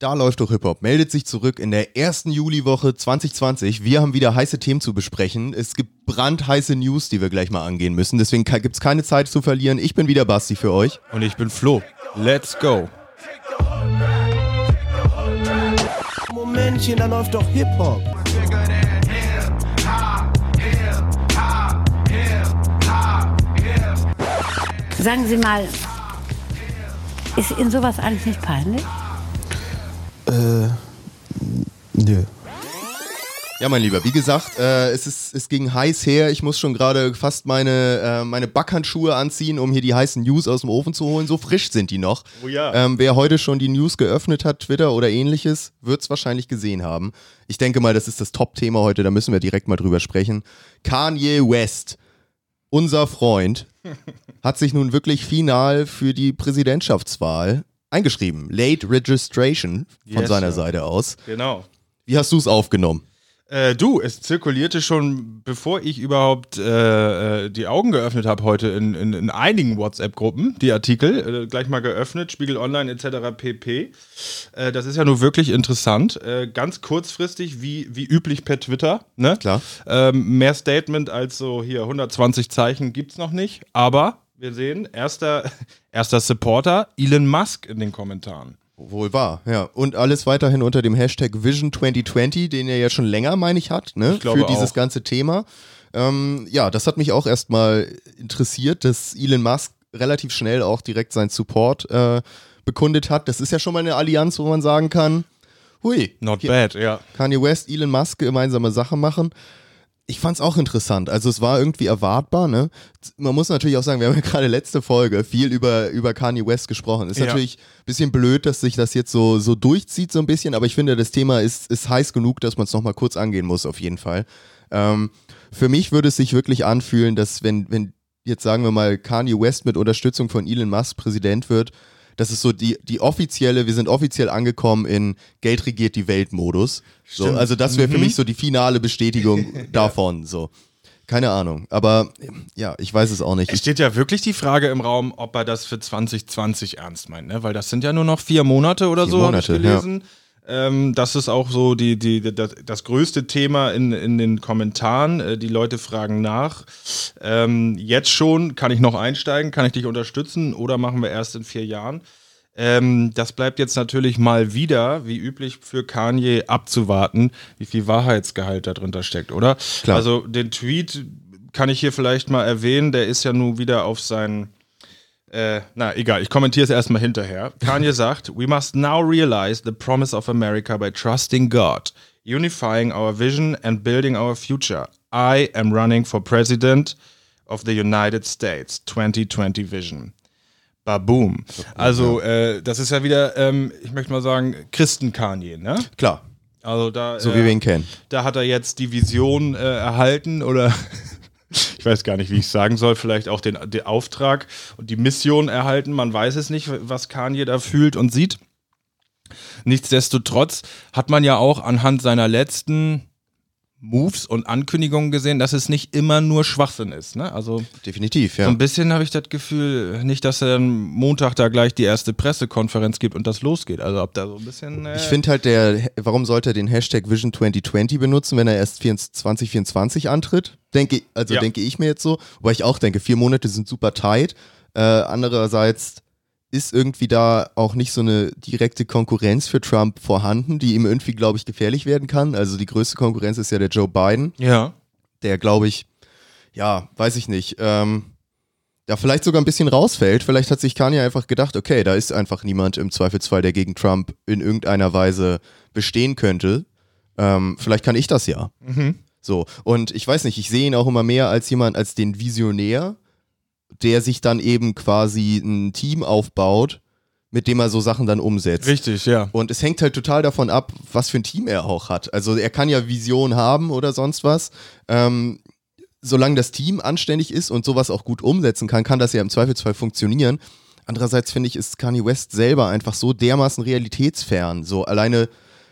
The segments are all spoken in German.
Da läuft doch Hip-Hop. Meldet sich zurück in der ersten Juliwoche 2020. Wir haben wieder heiße Themen zu besprechen. Es gibt brandheiße News, die wir gleich mal angehen müssen. Deswegen gibt es keine Zeit zu verlieren. Ich bin wieder Basti für euch. Und ich bin Flo. Let's go. Momentchen, da läuft doch Hip-Hop. Sagen Sie mal, ist Ihnen sowas eigentlich nicht peinlich? Äh, nö. Ja, mein Lieber, wie gesagt, äh, es, ist, es ging heiß her. Ich muss schon gerade fast meine, äh, meine Backhandschuhe anziehen, um hier die heißen News aus dem Ofen zu holen. So frisch sind die noch. Oh ja. Ähm, wer heute schon die News geöffnet hat, Twitter oder ähnliches, wird es wahrscheinlich gesehen haben. Ich denke mal, das ist das Top-Thema heute, da müssen wir direkt mal drüber sprechen. Kanye West, unser Freund, hat sich nun wirklich final für die Präsidentschaftswahl eingeschrieben. Late Registration von Yes, seiner sir. Seite aus. Genau. Wie hast du es aufgenommen? Äh, du, es zirkulierte schon, bevor ich überhaupt äh, äh, die Augen geöffnet habe heute in, in, in einigen WhatsApp-Gruppen, die Artikel, äh, gleich mal geöffnet, Spiegel Online etc. pp. Äh, das ist ja nur wirklich interessant. Äh, ganz kurzfristig, wie, wie üblich per Twitter. Ne? Klar. Ähm, mehr Statement als so hier 120 Zeichen gibt's noch nicht. Aber wir sehen, erster, erster Supporter, Elon Musk in den Kommentaren. Wohl wahr, ja. Und alles weiterhin unter dem Hashtag Vision 2020, den er ja schon länger, meine ich, hat, ne? Ich glaube Für dieses auch. ganze Thema. Ähm, ja, das hat mich auch erstmal interessiert, dass Elon Musk relativ schnell auch direkt seinen Support äh, bekundet hat. Das ist ja schon mal eine Allianz, wo man sagen kann, hui, Not bad, ja. Kanye West, Elon Musk gemeinsame Sachen machen. Ich fand's auch interessant. Also es war irgendwie erwartbar, ne? Man muss natürlich auch sagen, wir haben ja gerade letzte Folge viel über, über Kanye West gesprochen. Ist Ja. natürlich ein bisschen blöd, dass sich das jetzt so, so durchzieht, so ein bisschen, aber ich finde, das Thema ist, ist heiß genug, dass man es nochmal kurz angehen muss, auf jeden Fall. Ähm, für mich würde es sich wirklich anfühlen, dass wenn, wenn jetzt sagen wir mal Kanye West mit Unterstützung von Elon Musk Präsident wird, das ist so die, die offizielle, wir sind offiziell angekommen in Geld regiert die Welt-Modus. So, also das wäre für mich so die finale Bestätigung davon. So. Keine Ahnung. Aber ja, ich weiß es auch nicht. Es steht ja wirklich die Frage im Raum, ob er das für 2020 ernst meint, ne? Weil das sind ja nur noch vier Monate oder Vier so, habe ich gelesen. Ähm, das ist auch so die, die, das, das größte Thema in, in den Kommentaren. Äh, die Leute fragen nach. Ähm, jetzt schon, kann ich noch einsteigen? Kann ich dich unterstützen? Oder machen wir erst in vier Jahren? Ähm, das bleibt jetzt natürlich mal wieder, wie üblich, für Kanye abzuwarten, wie viel Wahrheitsgehalt da drunter steckt, oder? Klar. Also den Tweet kann ich hier vielleicht mal erwähnen, der ist ja nun wieder auf seinen äh, na, egal, ich kommentiere es erstmal hinterher. Kanye sagt, We must now realize the promise of America by trusting God, unifying our vision and building our future. I am running for President of the United States 2020 Vision. Baboom. Also, äh, das ist ja wieder, ähm, ich möchte mal sagen, Christen-Kanye, ne? klar, Also da, so äh, wie wir ihn kennen. da hat er jetzt die Vision äh, erhalten oder ich weiß gar nicht, wie ich es sagen soll, vielleicht auch den, den Auftrag und die Mission erhalten. Man weiß es nicht, was Kanye da fühlt und sieht. Nichtsdestotrotz hat man ja auch anhand seiner letzten Moves und Ankündigungen gesehen, dass es nicht immer nur Schwachsinn ist. Ne? Also Definitiv, so ja. ein bisschen habe ich das Gefühl, nicht, dass er am Montag da gleich die erste Pressekonferenz gibt und das losgeht. Also ob da so ein bisschen. Äh, Ich finde halt, der, warum sollte er den Hashtag Vision 2020 benutzen, wenn er erst 24 2024 antritt? Denke, also Ja. denke ich mir jetzt so. Wobei ich auch denke, vier Monate sind super tight. Äh, andererseits ist irgendwie da auch nicht so eine direkte Konkurrenz für Trump vorhanden, die ihm irgendwie, glaube ich, gefährlich werden kann. Also die größte Konkurrenz ist ja der Joe Biden, ja. der, glaube ich, ja, weiß ich nicht, ähm, da vielleicht sogar ein bisschen rausfällt. Vielleicht hat sich Kanye einfach gedacht, okay, da ist einfach niemand im Zweifelsfall, der gegen Trump in irgendeiner Weise bestehen könnte. Ähm, vielleicht kann ich das ja. So, und ich weiß nicht, ich sehe ihn auch immer mehr als jemand, als den Visionär, der sich dann eben quasi ein Team aufbaut, mit dem er so Sachen dann umsetzt. Richtig, ja. Und es hängt halt total davon ab, was für ein Team er auch hat. Also er kann ja Vision haben oder sonst was. Ähm, solange das Team anständig ist und sowas auch gut umsetzen kann, kann das ja im Zweifelsfall funktionieren. Andererseits finde ich, ist Kanye West selber einfach so dermaßen realitätsfern. So alleine,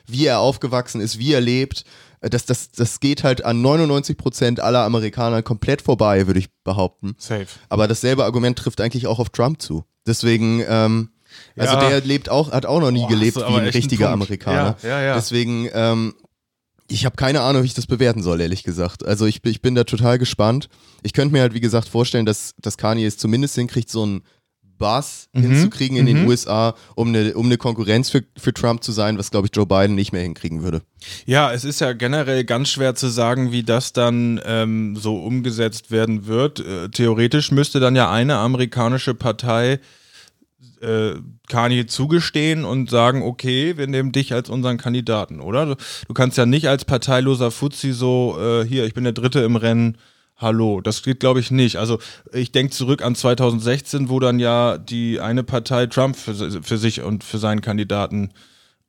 wie er aufgewachsen ist, wie er lebt, das, das, das geht halt an 99% aller Amerikaner komplett vorbei, würde ich behaupten. Safe. Aber dasselbe Argument trifft eigentlich auch auf Trump zu. Deswegen, ähm, Also Ja. der lebt auch, hat auch noch nie Boah, gelebt wie ein richtiger. Amerikaner. Ja, ja, ja. Deswegen, ähm, ich habe keine Ahnung, wie ich das bewerten soll, ehrlich gesagt. Also ich, bin- ich bin da total gespannt. Ich könnte mir halt, wie gesagt, vorstellen, dass, dass Kanye es zumindest hinkriegt, so einen Buzz Mhm. hinzukriegen in den USA, um eine, um eine Konkurrenz für, für Trump zu sein, was, glaube ich, Joe Biden nicht mehr hinkriegen würde. Ja, es ist ja generell ganz schwer zu sagen, wie das dann ähm, so umgesetzt werden wird. Äh, theoretisch müsste dann ja eine amerikanische Partei äh, Kanye zugestehen und sagen, okay, wir nehmen dich als unseren Kandidaten, oder? Du, du kannst ja nicht als parteiloser Fuzzi so, äh, hier, ich bin der Dritte im Rennen, hallo. Das geht, glaube ich, nicht. Also ich denke zurück an 2016, wo dann ja die eine Partei Trump für, für sich und für seinen Kandidaten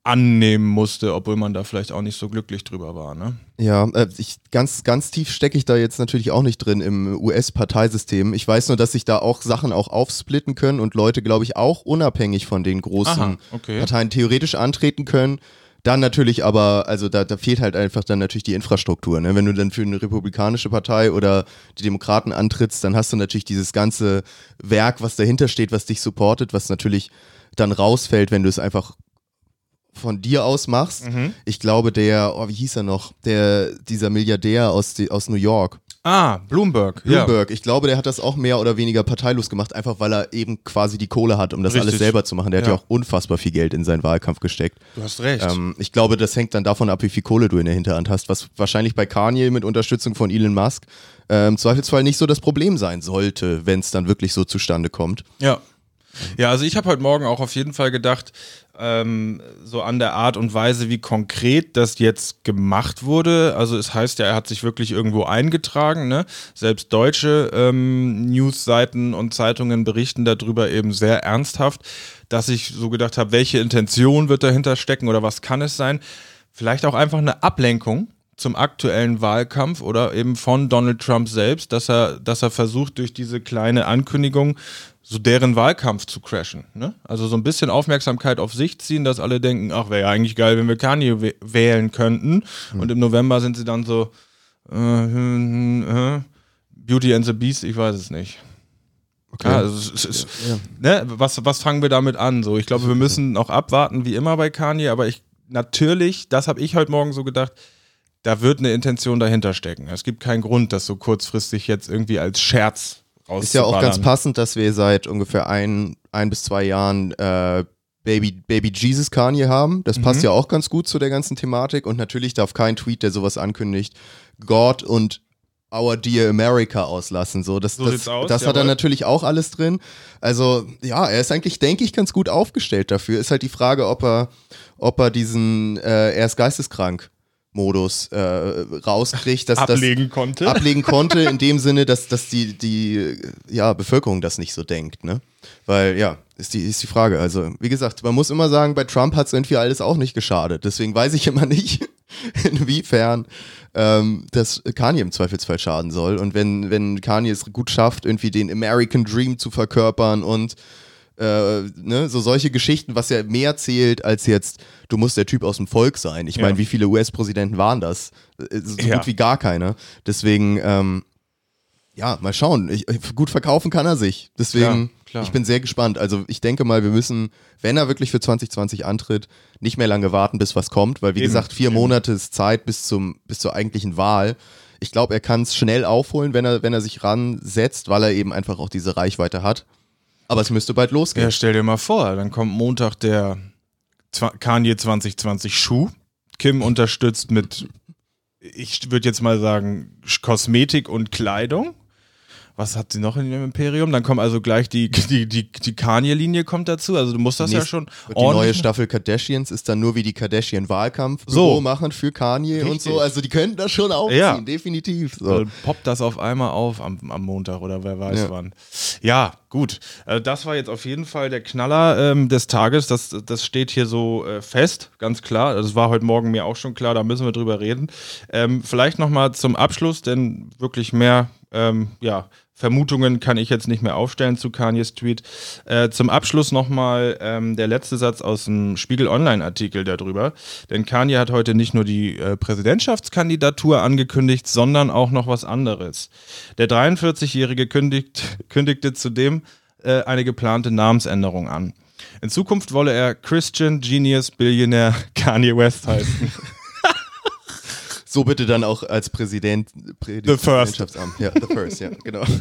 annehmen musste, obwohl man da vielleicht auch nicht so glücklich drüber war, ne? Ja, äh, ich, ganz, ganz tief stecke ich da jetzt natürlich auch nicht drin im US-Parteisystem. Ich weiß nur, dass sich da auch Sachen auch aufsplitten können und Leute, glaube ich, auch unabhängig von den großen Aha, okay. Parteien theoretisch antreten können. Dann natürlich aber, also da, da fehlt halt einfach dann natürlich die Infrastruktur. Ne? Wenn du dann für eine republikanische Partei oder die Demokraten antrittst, dann hast du natürlich dieses ganze Werk, was dahinter steht, was dich supportet, was natürlich dann rausfällt, wenn du es einfach von dir aus machst. Mhm. Ich glaube, der, oh, wie hieß er noch? Der, dieser Milliardär aus, die, aus New York, Ah, Bloomberg. Bloomberg. Ich glaube, der hat das auch mehr oder weniger parteilos gemacht, einfach weil er eben quasi die Kohle hat, um das Richtig. alles selber zu machen. Der hat Ja. ja auch unfassbar viel Geld in seinen Wahlkampf gesteckt. Ja, du hast recht. Ähm, ich glaube, das hängt dann davon ab, wie viel Kohle du in der Hinterhand hast, was wahrscheinlich bei Kanye mit Unterstützung von Elon Musk äh, im Zweifelsfall nicht so das Problem sein sollte, wenn es dann wirklich so zustande kommt. Ja. Ja, also ich habe heute Morgen auch auf jeden Fall gedacht, ähm, so an der Art und Weise, wie konkret das jetzt gemacht wurde. Also es heißt ja, er hat sich wirklich irgendwo eingetragen. Ne? Selbst deutsche ähm, Newsseiten und Zeitungen berichten darüber eben sehr ernsthaft, dass ich so gedacht habe, welche Intention wird dahinter stecken oder was kann es sein? Vielleicht auch einfach eine Ablenkung zum aktuellen Wahlkampf oder eben von Donald Trump selbst, dass er, dass er versucht, durch diese kleine Ankündigung so deren Wahlkampf zu crashen. Ne? Also so ein bisschen Aufmerksamkeit auf sich ziehen, dass alle denken, ach, wäre ja eigentlich geil, wenn wir Kanye wäh- wählen könnten. Und im November sind sie dann so äh, hm, äh, Beauty and the Beast, ich weiß es nicht. Ja, also es, es, es, ne, was, was fangen wir damit an? So, ich glaube, wir müssen noch abwarten, wie immer bei Kanye, aber ich natürlich, das habe ich heute Morgen so gedacht, da wird eine Intention dahinter stecken. Es gibt keinen Grund, das so kurzfristig jetzt irgendwie als Scherz rauszuballern. Ist ja auch ganz passend, dass wir seit ungefähr ein, ein bis zwei Jahren äh, Baby, Baby Jesus Kanye haben. Das Mhm. passt ja auch ganz gut zu der ganzen Thematik. Und natürlich darf kein Tweet, der sowas ankündigt, God und Our Dear America auslassen. So, das, So das, aus, das hat er natürlich auch alles drin. Also, ja, er ist eigentlich, denke ich, ganz gut aufgestellt dafür. Ist halt die Frage, ob er, ob er diesen, äh, er ist geisteskrank. Modus äh, rauskriegt, dass ablegen das konnte. ablegen konnte, in dem Sinne, dass, dass die, die ja, Bevölkerung das nicht so denkt, ne? Weil, ja, ist die, ist die Frage. Also, wie gesagt, man muss immer sagen, bei Trump hat es irgendwie alles auch nicht geschadet. Deswegen weiß ich immer nicht, inwiefern ähm, das Kanye im Zweifelsfall schaden soll. Und wenn, wenn Kanye es gut schafft, irgendwie den American Dream zu verkörpern und äh, ne, so solche Geschichten, was ja mehr zählt als jetzt, du musst der Typ aus dem Volk sein. Ich Ja. meine, wie viele US-Präsidenten waren das? Äh, So Ja. gut wie gar keine. Deswegen, ähm, ja, mal schauen. Ich, gut verkaufen kann er sich. Deswegen, Klar, klar. ich bin sehr gespannt. Also ich denke mal, wir müssen, wenn er wirklich für 2020 antritt, nicht mehr lange warten, bis was kommt, weil wie Eben, gesagt, vier eben. Monate ist Zeit bis, zum, bis zur eigentlichen Wahl. Ich glaube, er kann es schnell aufholen, wenn er, wenn er sich ransetzt, weil er eben einfach auch diese Reichweite hat. Aber es müsste bald losgehen. Ja, stell dir mal vor, dann kommt Montag der Kanye 2020 Schuh. Kim unterstützt mit, ich würde jetzt mal sagen, Kosmetik und Kleidung. Was hat sie noch in ihrem Imperium? Dann kommt also gleich die, die, die, die Kanye-Linie kommt dazu. Also du musst das ja Nächst- schon Und die neue Staffel Kardashians ist dann nur wie die Kardashian-Wahlkampf So. machen für Kanye und Richtig. so. Also die könnten das schon aufziehen, Ja. definitiv. So. Dann poppt das auf einmal auf am, am Montag oder wer weiß Ja. wann. Ja, gut. Also das war jetzt auf jeden Fall der Knaller ähm, des Tages. Das, das steht hier so äh, fest, ganz klar. Das war heute Morgen mir auch schon klar, da müssen wir drüber reden. Ähm, vielleicht nochmal zum Abschluss, denn wirklich mehr, ähm, ja, Vermutungen kann ich jetzt nicht mehr aufstellen zu Kanye's Tweet. Äh, zum Abschluss nochmal ähm, der letzte Satz aus dem Spiegel Online-Artikel darüber. Denn Kanye hat heute nicht nur die äh, Präsidentschaftskandidatur angekündigt, sondern auch noch was anderes. Der 43-Jährige kündigt, kündigte zudem äh, eine geplante Namensänderung an. In Zukunft wolle er Christian Genius Billionaire Kanye West heißen. So bitte dann auch als Präsident. Prä The first. Ja, the first, ja, genau.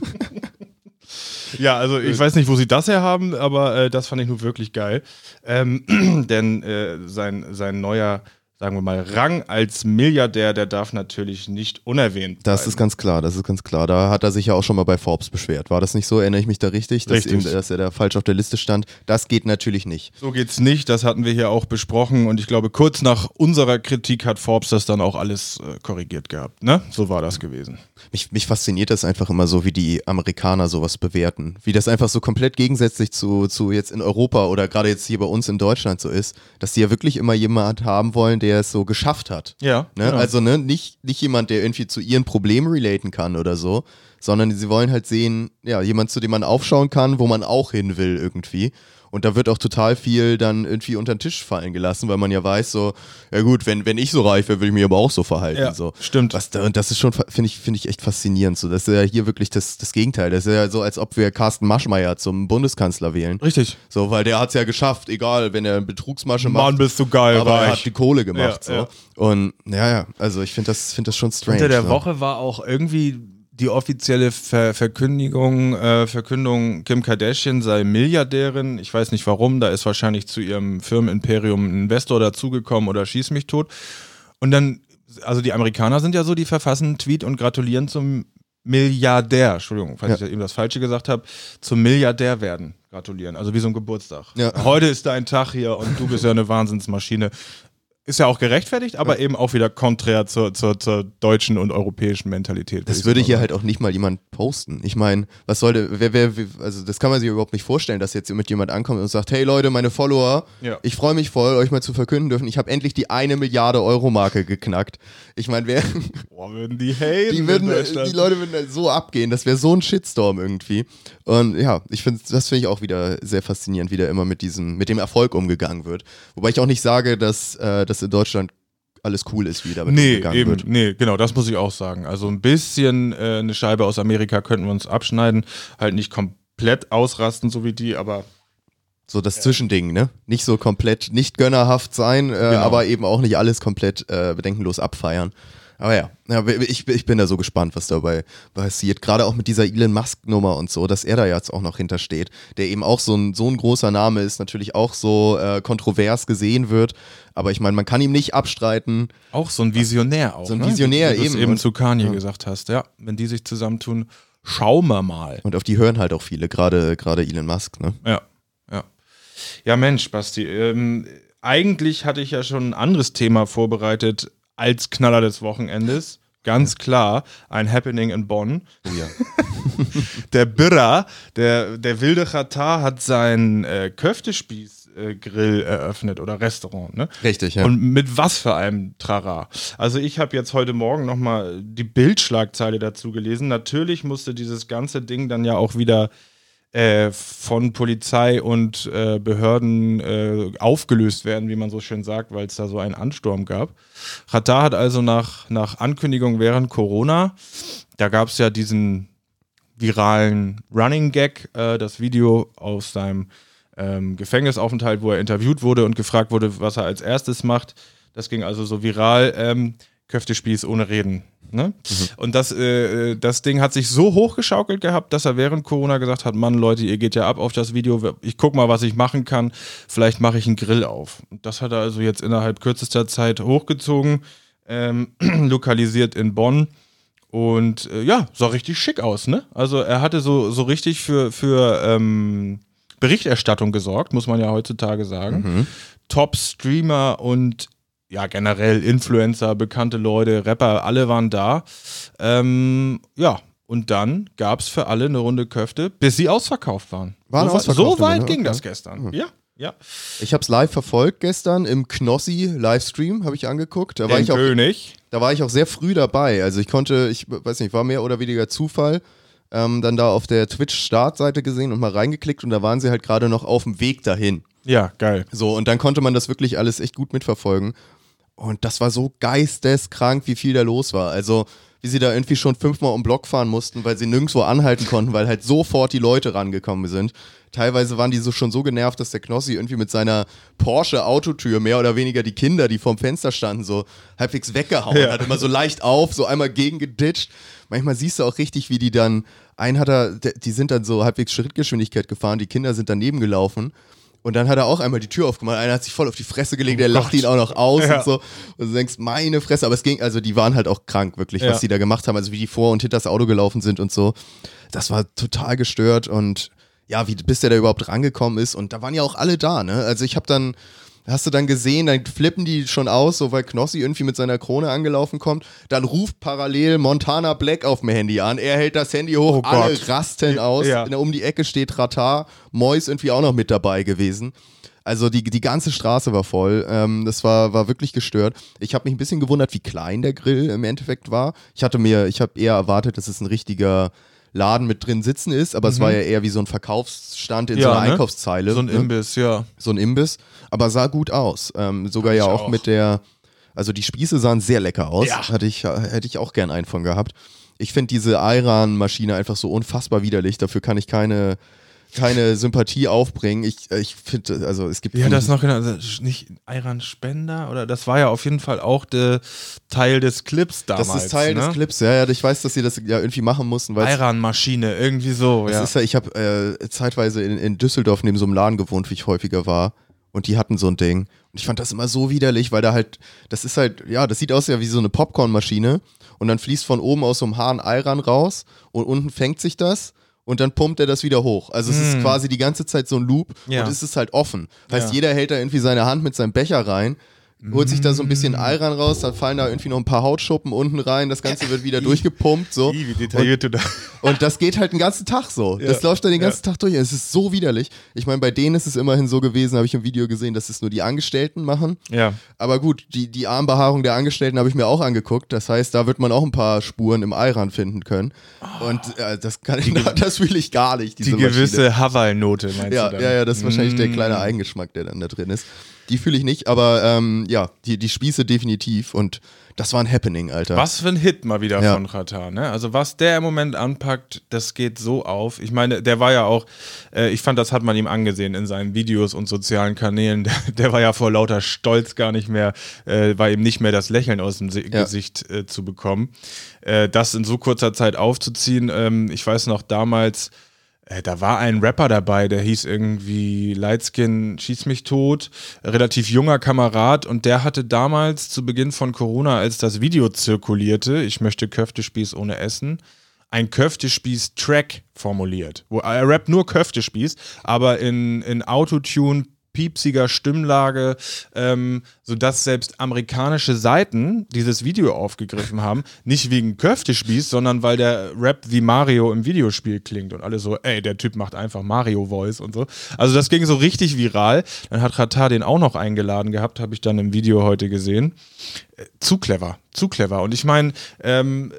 Ja, also ich weiß nicht, wo sie das her haben, aber äh, das fand ich nun wirklich geil. Ähm, denn äh, sein, sein neuer, sagen wir mal, Rang als Milliardär, der darf natürlich nicht unerwähnt Das bleiben. ist ganz klar, das ist ganz klar. Da hat er sich ja auch schon mal bei Forbes beschwert. War das nicht so? Erinnere ich mich da richtig? Dass, Richtig. Eben, dass er da falsch auf der Liste stand. Das geht natürlich nicht. So geht's nicht, das hatten wir hier auch besprochen und ich glaube, kurz nach unserer Kritik hat Forbes das dann auch alles äh, korrigiert gehabt. Ne? So war das gewesen. Mich, mich fasziniert das einfach immer so, wie die Amerikaner sowas bewerten. Wie das einfach so komplett gegensätzlich zu, zu jetzt in Europa oder gerade jetzt hier bei uns in Deutschland so ist, dass die ja wirklich immer jemand haben wollen, der es so geschafft hat. Ja, Ne? genau. Also ne, nicht, nicht jemand, der irgendwie zu ihren Problemen relaten kann oder so, sondern sie wollen halt sehen, ja, jemand, zu dem man aufschauen kann, wo man auch hin will irgendwie. Und da wird auch total viel dann irgendwie unter den Tisch fallen gelassen, weil man ja weiß, so, ja gut, wenn, wenn ich so reich wäre, würde ich mich aber auch so verhalten. Ja, so. stimmt. Was und das ist schon, finde ich, finde ich echt faszinierend. So, das ist ja hier wirklich das, das Gegenteil. Das ist ja so, als ob wir Carsten Maschmeyer zum Bundeskanzler wählen. Richtig. So, weil der hat es ja geschafft, egal, wenn er eine Betrugsmasche macht. Mann, bist du geil, aber er reich. hat die Kohle gemacht. Ja, so. Und ja, ja, also ich finde das, find das schon strange. Unter der ne? Woche war auch irgendwie die offizielle Ver Verkündigung, äh, Verkündung, Kim Kardashian sei Milliardärin. Ich weiß nicht warum, da ist wahrscheinlich zu ihrem Firmenimperium ein Investor dazugekommen oder schieß mich tot. Und dann, also die Amerikaner sind ja so, die verfassen einen Tweet und gratulieren zum Milliardär, Entschuldigung, falls Ja. ich da eben das Falsche gesagt habe, zum Milliardär werden. Gratulieren, also wie so ein Geburtstag. Ja. Heute ist dein Tag hier und du bist ja eine Wahnsinnsmaschine. Ist ja auch gerechtfertigt, aber eben auch wieder konträr zur, zur, zur deutschen und europäischen Mentalität. Das würde hier halt auch nicht mal jemand posten. Ich meine, was sollte, wer, wer, also das kann man sich überhaupt nicht vorstellen, dass jetzt mit jemand ankommt und sagt, hey Leute, meine Follower, Ja. ich freue mich voll, euch mal zu verkünden dürfen, ich habe endlich die eine Milliarde Euro Marke geknackt. Ich meine, wer, Boah, würden die haten die, würden, die Leute würden so abgehen, das wäre so ein Shitstorm irgendwie. Und ja, ich finde, das finde ich auch wieder sehr faszinierend, wie da immer mit diesem, mit dem Erfolg umgegangen wird. Wobei ich auch nicht sage, dass, äh, dass in Deutschland alles cool ist, wie damit Nee, umgegangen eben, wird. nee, genau, das muss ich auch sagen. Also ein bisschen äh, eine Scheibe aus Amerika könnten wir uns abschneiden. Halt nicht komplett ausrasten, so wie die, aber So das Zwischending, ne? Nicht so komplett nicht gönnerhaft sein, äh, Genau. aber eben auch nicht alles komplett äh, bedenkenlos abfeiern. Aber ja, ja ich, ich bin da so gespannt, was dabei passiert. Gerade auch mit dieser Elon Musk-Nummer und so, dass er da jetzt auch noch hintersteht, der eben auch so ein, so ein großer Name ist, natürlich auch so äh, kontrovers gesehen wird. Aber ich meine, man kann ihm nicht abstreiten. auch so ein Visionär auch. So ein ne? Visionär Wie du eben. eben zu Kanye ja. gesagt hast. Ja, wenn die sich zusammentun, schauen wir mal. Und auf die hören halt auch viele, gerade gerade Elon Musk, ne? Ja, ja. Ja, Mensch, Basti. Ähm, eigentlich hatte ich ja schon ein anderes Thema vorbereitet als Knaller des Wochenendes. Ganz klar, ein Happening in Bonn. Oh ja. Der Birra, der, der wilde Katar, hat seinen äh, Köftespieß-Grill eröffnet oder Restaurant, ne? Richtig, ja. Und mit was für einem Trara. Also ich habe jetzt heute Morgen nochmal die Bildschlagzeile dazu gelesen. Natürlich musste dieses ganze Ding dann ja auch wieder äh, von Polizei und äh, Behörden äh, aufgelöst werden, wie man so schön sagt, weil es da so einen Ansturm gab. Qatar hat also nach, nach Ankündigung während Corona, da gab es ja diesen viralen Running Gag, äh, das Video aus seinem ähm, Gefängnisaufenthalt, wo er interviewt wurde und gefragt wurde, was er als erstes macht. Das ging also so viral. Ähm, Köftespieß ohne Reden. Ne? Und das, äh, das Ding hat sich so hochgeschaukelt gehabt, dass er während Corona gesagt hat: Mann, Leute, ihr geht ja ab auf das Video. Ich guck mal, was ich machen kann. Vielleicht mache ich einen Grill auf. Und das hat er also jetzt innerhalb kürzester Zeit hochgezogen, ähm, lokalisiert in Bonn. Und äh, ja, sah richtig schick aus, ne? Also er hatte so, so richtig für, für ähm, Berichterstattung gesorgt, muss man ja heutzutage sagen. Top-Streamer und ja, generell Influencer, bekannte Leute, Rapper, alle waren da. Ähm, ja, und dann gab es für alle eine Runde Köfte, bis sie ausverkauft waren. Waren so, ausverkauft so weit ne? ging Okay. das gestern. Ja, ja. Ich habe es live verfolgt gestern im Knossi Livestream, habe ich angeguckt. Da war Den ich auch König. Da war ich auch sehr früh dabei. Also ich konnte, ich weiß nicht, war mehr oder weniger Zufall, ähm, dann da auf der Twitch-Startseite gesehen und mal reingeklickt und da waren sie halt gerade noch auf dem Weg dahin. Ja, geil. So, und dann konnte man das wirklich alles echt gut mitverfolgen. Und das war so geisteskrank, wie viel da los war. Also wie sie da irgendwie schon fünfmal um Block fahren mussten, weil sie nirgendwo anhalten konnten, weil halt sofort die Leute rangekommen sind. Teilweise waren die so schon so genervt, dass der Knossi irgendwie mit seiner Porsche-Autotür mehr oder weniger die Kinder, die vorm Fenster standen, so halbwegs weggehauen Ja. hat. Immer so leicht auf, so einmal gegengeditscht. Manchmal siehst du auch richtig, wie die dann, einen hat er, die sind dann so halbwegs Schrittgeschwindigkeit gefahren, die Kinder sind daneben gelaufen. Und dann hat er auch einmal die Tür aufgemacht. Einer hat sich voll auf die Fresse gelegt, der lacht ihn auch noch aus Ja. und so. Und du denkst, meine Fresse. Aber es ging, also die waren halt auch krank, wirklich, Ja. was die da gemacht haben. Also wie die vor und hinter das Auto gelaufen sind und so. Das war total gestört und ja, wie, bis der da überhaupt rangekommen ist. Und da waren ja auch alle da, ne? Also ich habe dann, hast du dann gesehen, dann flippen die schon aus, so weil Knossi irgendwie mit seiner Krone angelaufen kommt. Dann ruft parallel Montana Black auf dem Handy an. Er hält das Handy hoch, Oh alle Gott. rasten aus. Ja. Um die Ecke steht Ratar, Mois irgendwie auch noch mit dabei gewesen. Also die, die ganze Straße war voll. Ähm, das war, war wirklich gestört. Ich habe mich ein bisschen gewundert, wie klein der Grill im Endeffekt war. Ich hatte mir, ich habe eher erwartet, dass es ein richtiger Laden mit drin sitzen ist, aber es war ja eher wie so ein Verkaufsstand in so einer ne? Einkaufszeile. So ein ne? Imbiss, ja. so ein Imbiss, aber sah gut aus. Ähm, sogar ja auch, auch. mit der, also die Spieße sahen sehr lecker aus. Ja. Hatte ich, hätte ich auch gern einen von gehabt. Ich finde diese Iran-Maschine einfach so unfassbar widerlich. Dafür kann ich keine, keine Sympathie aufbringen. Ich, ich finde, also es gibt. Hat das noch genannt? Also nicht Iran Spender? Oder das war ja auf jeden Fall auch der Teil des Clips damals. Das ist Teil ne? des Clips, ja, ja. Ich weiß, dass sie das ja irgendwie machen mussten, Iran-Maschine, irgendwie so. Das Ja. ist ja, ich habe äh, zeitweise in, in Düsseldorf neben so einem Laden gewohnt, wie ich häufiger war. Und die hatten so ein Ding. Und ich fand das immer so widerlich, weil da halt, das ist halt, ja, das sieht aus ja wie so eine Popcornmaschine. Und dann fließt von oben aus so einem Hahn Ayran raus und unten fängt sich das und dann pumpt er das wieder hoch. Also es ist quasi die ganze Zeit so ein Loop Ja. und es ist halt offen. Heißt, Ja. jeder hält da irgendwie seine Hand mit seinem Becher rein, holt sich da so ein bisschen Ayran raus, dann fallen da irgendwie noch ein paar Hautschuppen unten rein, das Ganze wird wieder durchgepumpt. So. Wie detailliert du da. Und das geht halt den ganzen Tag so. Das läuft dann den ganzen Tag durch. Es ist so widerlich. Ich meine, bei denen ist es immerhin so gewesen, habe ich im Video gesehen, dass es nur die Angestellten machen. Ja. Aber gut, die, die Armbehaarung der Angestellten habe ich mir auch angeguckt. Das heißt, da wird man auch ein paar Spuren im Eiran finden können. Und äh, das kann ich, das will ich gar nicht, diese Die gewisse Haval-Note, meinst Ja, du dann? ja, ja, das ist wahrscheinlich der Mm. kleine Eigengeschmack, der dann da drin ist. Die fühle ich nicht, aber ähm, ja, die, die Spieße definitiv. Und das war ein Happening, Alter. Was für ein Hit mal wieder Ja. von Qatar, ne? Also was der im Moment anpackt, das geht so auf. Ich meine, der war ja auch, äh, ich fand, das hat man ihm angesehen in seinen Videos und sozialen Kanälen. Der, der war ja vor lauter Stolz gar nicht mehr, äh, war ihm nicht mehr das Lächeln aus dem Se Ja. Gesicht äh, zu bekommen. Äh, das in so kurzer Zeit aufzuziehen, ähm, ich weiß noch damals, äh, da war ein Rapper dabei, der hieß irgendwie Lightskin Schieß mich tot, relativ junger Kamerad und der hatte damals zu Beginn von Corona, als das Video zirkulierte, ich möchte Köftespieß ohne Essen, ein Köftespieß-Track formuliert. Wo er rappt nur Köftespieß, aber in, in Autotune, piepsiger Stimmlage, ähm, sodass selbst amerikanische Seiten dieses Video aufgegriffen haben, nicht wegen Köftespieß, sondern weil der Rap wie Mario im Videospiel klingt und alle so, ey, der Typ macht einfach Mario-Voice und so. Also das ging so richtig viral. Dann hat Qatar den auch noch eingeladen gehabt, habe ich dann im Video heute gesehen. Äh, Zu clever, zu clever. Und ich meine, ähm,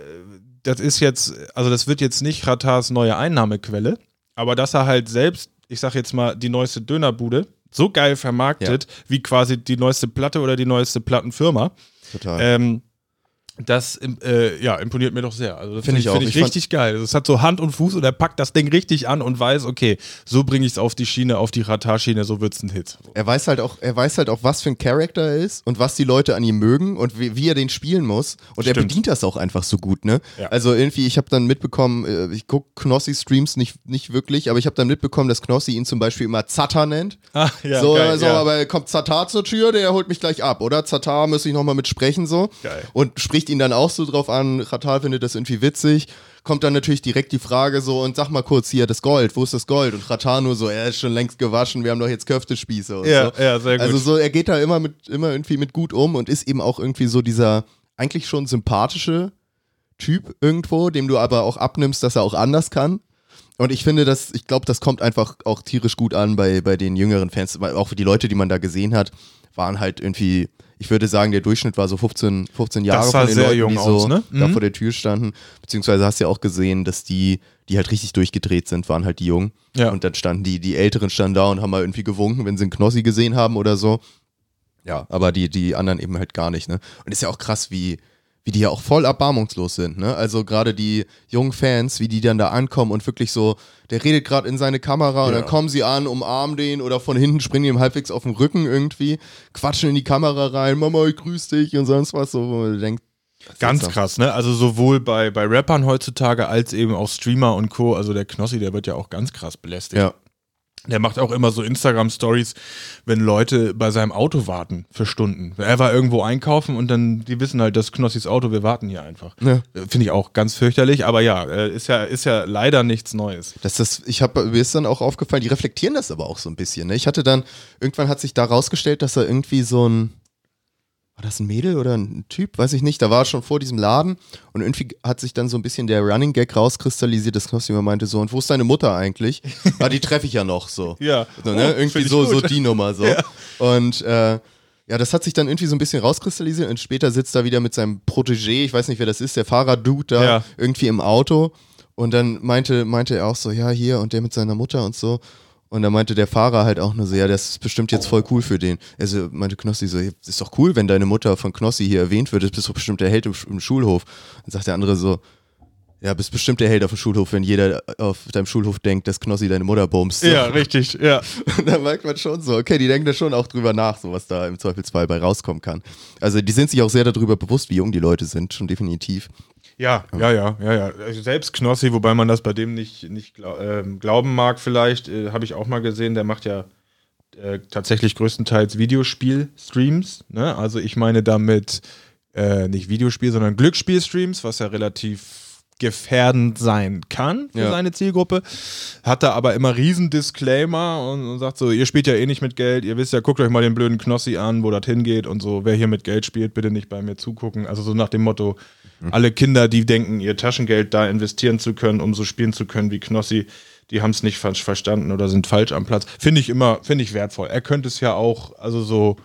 das ist jetzt, also das wird jetzt nicht Ratars neue Einnahmequelle, aber dass er halt selbst, ich sag jetzt mal, die neueste Dönerbude so geil vermarktet, wie quasi die neueste Platte oder die neueste Plattenfirma, Total. ähm, das äh, ja, imponiert mir doch sehr. Also das Find finde ich find ich Ich richtig geil. Also Es hat so Hand und Fuß und er packt das Ding richtig an und weiß, okay, so bringe ich es auf die Schiene, auf die Ratar-Schiene, so wird's ein Hit. Er weiß halt auch, er weiß halt auch, was für ein Charakter er ist und was die Leute an ihm mögen und wie, wie er den spielen muss. Und er Stimmt. bedient das auch einfach so gut, ne? Ja. Also irgendwie, ich habe dann mitbekommen, äh, ich gucke Knossi-Streams nicht, nicht wirklich, aber ich habe dann mitbekommen, dass Knossi ihn zum Beispiel immer Zatar nennt. Ah, ja, so, geil, so ja. aber kommt Zatar zur Tür, der holt mich gleich ab, oder? Zatar muss ich nochmal mit sprechen, so. Geil. Und spricht ihn dann auch so drauf an, Ratal findet das irgendwie witzig. Kommt dann natürlich direkt die Frage so, und sag mal kurz hier, das Gold, wo ist das Gold? Und Ratar nur so, er ist schon längst gewaschen, wir haben doch jetzt Köftespieße und Ja, so. ja, sehr gut. Also so, er geht da immer mit, immer irgendwie mit gut um und ist eben auch irgendwie so dieser eigentlich schon sympathische Typ irgendwo, dem du aber auch abnimmst, dass er auch anders kann. Und ich finde, dass, ich glaube, das kommt einfach auch tierisch gut an bei, bei den jüngeren Fans. Weil Auch für die Leute, die man da gesehen hat, waren halt irgendwie, ich würde sagen, der Durchschnitt war so 15, 15 Jahre sah von den sehr Leuten, jung die so aus, ne? da Mhm. vor der Tür standen. Beziehungsweise hast du ja auch gesehen, dass die, die halt richtig durchgedreht sind, waren halt die Jungen. Ja. Und dann standen die, die Älteren standen da und haben mal irgendwie gewunken, wenn sie einen Knossi gesehen haben oder so. Ja, aber die, die anderen eben halt gar nicht, ne? Und ist ja auch krass, wie, wie die ja auch voll erbarmungslos sind, ne? Also gerade die jungen Fans, wie die dann da ankommen und wirklich so, der redet gerade in seine Kamera und Ja. dann kommen sie an, umarmen den oder von hinten springen die ihm halbwegs auf den Rücken irgendwie, quatschen in die Kamera rein, Mama, ich grüß dich und sonst was, so, wo man denkt, Ganz krass, ne? Also sowohl bei, bei Rappern heutzutage als eben auch Streamer und Co. Also der Knossi, der wird ja auch ganz krass belästigt. Ja. Der macht auch immer so Instagram-Stories, wenn Leute bei seinem Auto warten für Stunden. Er war irgendwo einkaufen und dann, die wissen halt, das ist Knossis Auto, wir warten hier einfach. Ja. Äh, Finde ich auch ganz fürchterlich, aber ja, äh, ist ja, ist ja leider nichts Neues. Das ist, ich habe mir ist dann auch aufgefallen, die reflektieren das aber auch so ein bisschen. Ne? Ich hatte dann, irgendwann hat sich da rausgestellt, dass er irgendwie so ein, war das ein Mädel oder ein Typ? Weiß ich nicht. Da war er schon vor diesem Laden und irgendwie hat sich dann so ein bisschen der Running Gag rauskristallisiert, dass Knossi immer meinte so, und wo ist deine Mutter eigentlich? ah, die treffe ich ja noch so. Ja. So, ne? Oh, irgendwie so, so die Nummer so. Und äh, ja, das hat sich dann irgendwie so ein bisschen rauskristallisiert und später sitzt er wieder mit seinem Protégé, ich weiß nicht, wer das ist, der Fahrraddude da Ja. irgendwie im Auto und dann meinte, meinte er auch so, ja, hier und der mit seiner Mutter und so. Und dann meinte der Fahrer halt auch nur so, ja, das ist bestimmt jetzt voll cool für den. Also meinte Knossi so, ja, ist doch cool, wenn deine Mutter von Knossi hier erwähnt wird, das bist doch bestimmt der Held im, im Schulhof. Dann sagt der andere so, ja, bist bestimmt der Held auf dem Schulhof, wenn jeder auf deinem Schulhof denkt, dass Knossi deine Mutter bumst. Ja, richtig, ja. Und da merkt man schon so, okay, die denken da schon auch drüber nach, so was da im Zweifelsfall bei rauskommen kann. Also die sind sich auch sehr darüber bewusst, wie jung die Leute sind, schon definitiv. Ja, ja, ja, ja, ja. Also Selbst Knossi, wobei man das bei dem nicht, nicht glau ähm, glauben mag, vielleicht, äh, habe ich auch mal gesehen, der macht ja äh, tatsächlich größtenteils Videospiel-Streams. Ne? Also ich meine damit äh, nicht Videospiel, sondern Glücksspiel-Streams, was ja relativ gefährdend sein kann für Ja. seine Zielgruppe. Hat da aber immer riesen Disclaimer und, und sagt so, ihr spielt ja eh nicht mit Geld, ihr wisst ja, guckt euch mal den blöden Knossi an, wo das hingeht und so, wer hier mit Geld spielt, bitte nicht bei mir zugucken. Also so nach dem Motto, alle Kinder, die denken, ihr Taschengeld da investieren zu können, um so spielen zu können wie Knossi, die haben es nicht falsch verstanden oder sind falsch am Platz. Finde ich immer, finde ich wertvoll. Er könnte es ja auch, also so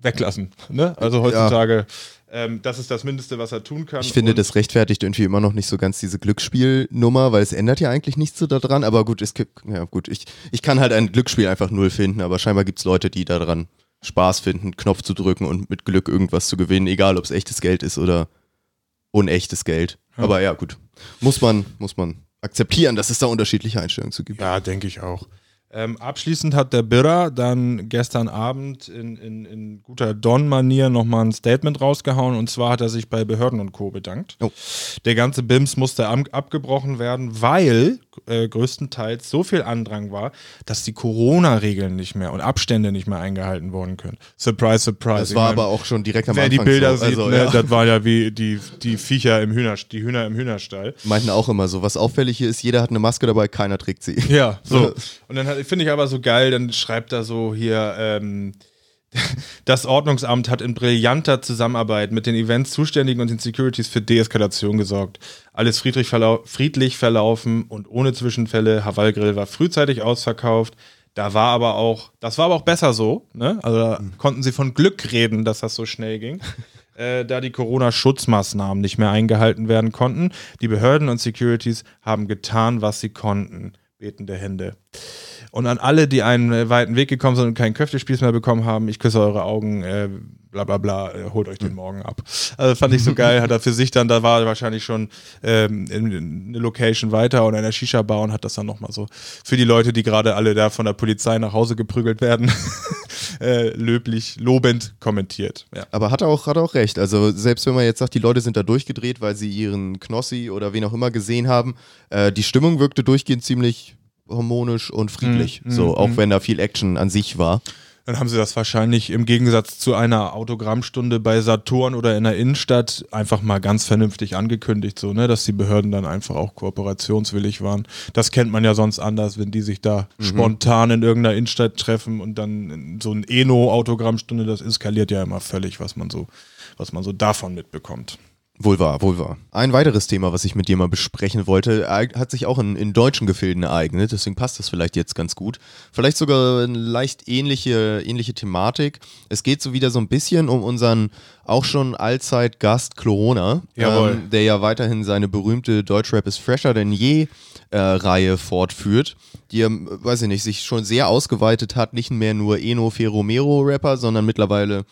weglassen. Ne? Also heutzutage, ähm, das ist das Mindeste, was er tun kann. Ich finde, das rechtfertigt irgendwie immer noch nicht so ganz diese Glücksspielnummer, weil es ändert ja eigentlich nichts so daran. Aber gut, es gibt, ja gut, ich, ich kann halt ein Glücksspiel einfach null finden, aber scheinbar gibt es Leute, die daran Spaß finden, Knopf zu drücken und mit Glück irgendwas zu gewinnen, egal ob es echtes Geld ist oder unechtes Geld. Aber ja, gut. Muss man, muss man akzeptieren, dass es da unterschiedliche Einstellungen zu gibt. Ja, denke ich auch. Ähm, abschließend hat der Birra dann gestern Abend in, in, in guter Don-Manier nochmal ein Statement rausgehauen und zwar hat er sich bei Behörden und Co. bedankt. Oh. Der ganze BIMS musste abgebrochen werden, weil äh, größtenteils so viel Andrang war, dass die Corona-Regeln nicht mehr und Abstände nicht mehr eingehalten worden können. Surprise, surprise. Das Ich war mein, aber auch schon direkt am Wer die Anfang Bilder so. sieht, Also, ne, ja. das war ja wie die, die Viecher im Hühner, die Hühner im Hühnerstall. Meinten auch immer so, was auffällig hier ist, jeder hat eine Maske dabei, keiner trägt sie. Ja, so. Und dann hat- finde ich aber so geil, dann schreibt er so hier, ähm, das Ordnungsamt hat in brillanter Zusammenarbeit mit den Events Zuständigen und den Securities für Deeskalation gesorgt. Alles friedlich, verlau friedlich verlaufen und ohne Zwischenfälle. Haval Grill war frühzeitig ausverkauft. Da war aber auch, das war aber auch besser so, ne? Also da konnten sie von Glück reden, dass das so schnell ging. Äh, da die Corona-Schutzmaßnahmen nicht mehr eingehalten werden konnten. Die Behörden und Securities haben getan, was sie konnten. Betende Hände. Und an alle, die einen äh, weiten Weg gekommen sind und keinen Köftespieß mehr bekommen haben, ich küsse eure Augen, äh, bla bla bla, äh, holt euch den morgen ab. Also fand ich so geil, hat er für sich dann, da war er wahrscheinlich schon ähm, in, in eine Location weiter und einer Shisha-Bar und hat das dann nochmal so für die Leute, die gerade alle da von der Polizei nach Hause geprügelt werden, äh, löblich, lobend kommentiert. Ja. Aber hat er auch, hat er auch recht. Also selbst wenn man jetzt sagt, die Leute sind da durchgedreht, weil sie ihren Knossi oder wen auch immer gesehen haben, äh, die Stimmung wirkte durchgehend ziemlich harmonisch und friedlich. Mm, so, mm, auch mm. wenn da viel Action an sich war. Dann haben sie das wahrscheinlich im Gegensatz zu einer Autogrammstunde bei Saturn oder in der Innenstadt einfach mal ganz vernünftig angekündigt, so, ne, dass die Behörden dann einfach auch kooperationswillig waren. Das kennt man ja sonst anders, wenn die sich da spontan in irgendeiner Innenstadt treffen und dann so ein Eno-Autogrammstunde, das eskaliert ja immer völlig, was man so, was man so davon mitbekommt. Wohl wahr, wohl wahr. Ein weiteres Thema, was ich mit dir mal besprechen wollte, hat sich auch in, in deutschen Gefilden ereignet, deswegen passt das vielleicht jetzt ganz gut. Vielleicht sogar eine leicht ähnliche, ähnliche Thematik. Es geht so wieder so ein bisschen um unseren auch schon Allzeit-Gast Corona, Jawohl. ähm, der ja weiterhin seine berühmte Deutschrap ist fresher denn je äh, Reihe fortführt, die, ähm, weiß ich nicht, sich schon sehr ausgeweitet hat, nicht mehr nur Eno Feromero Rapper, sondern mittlerweile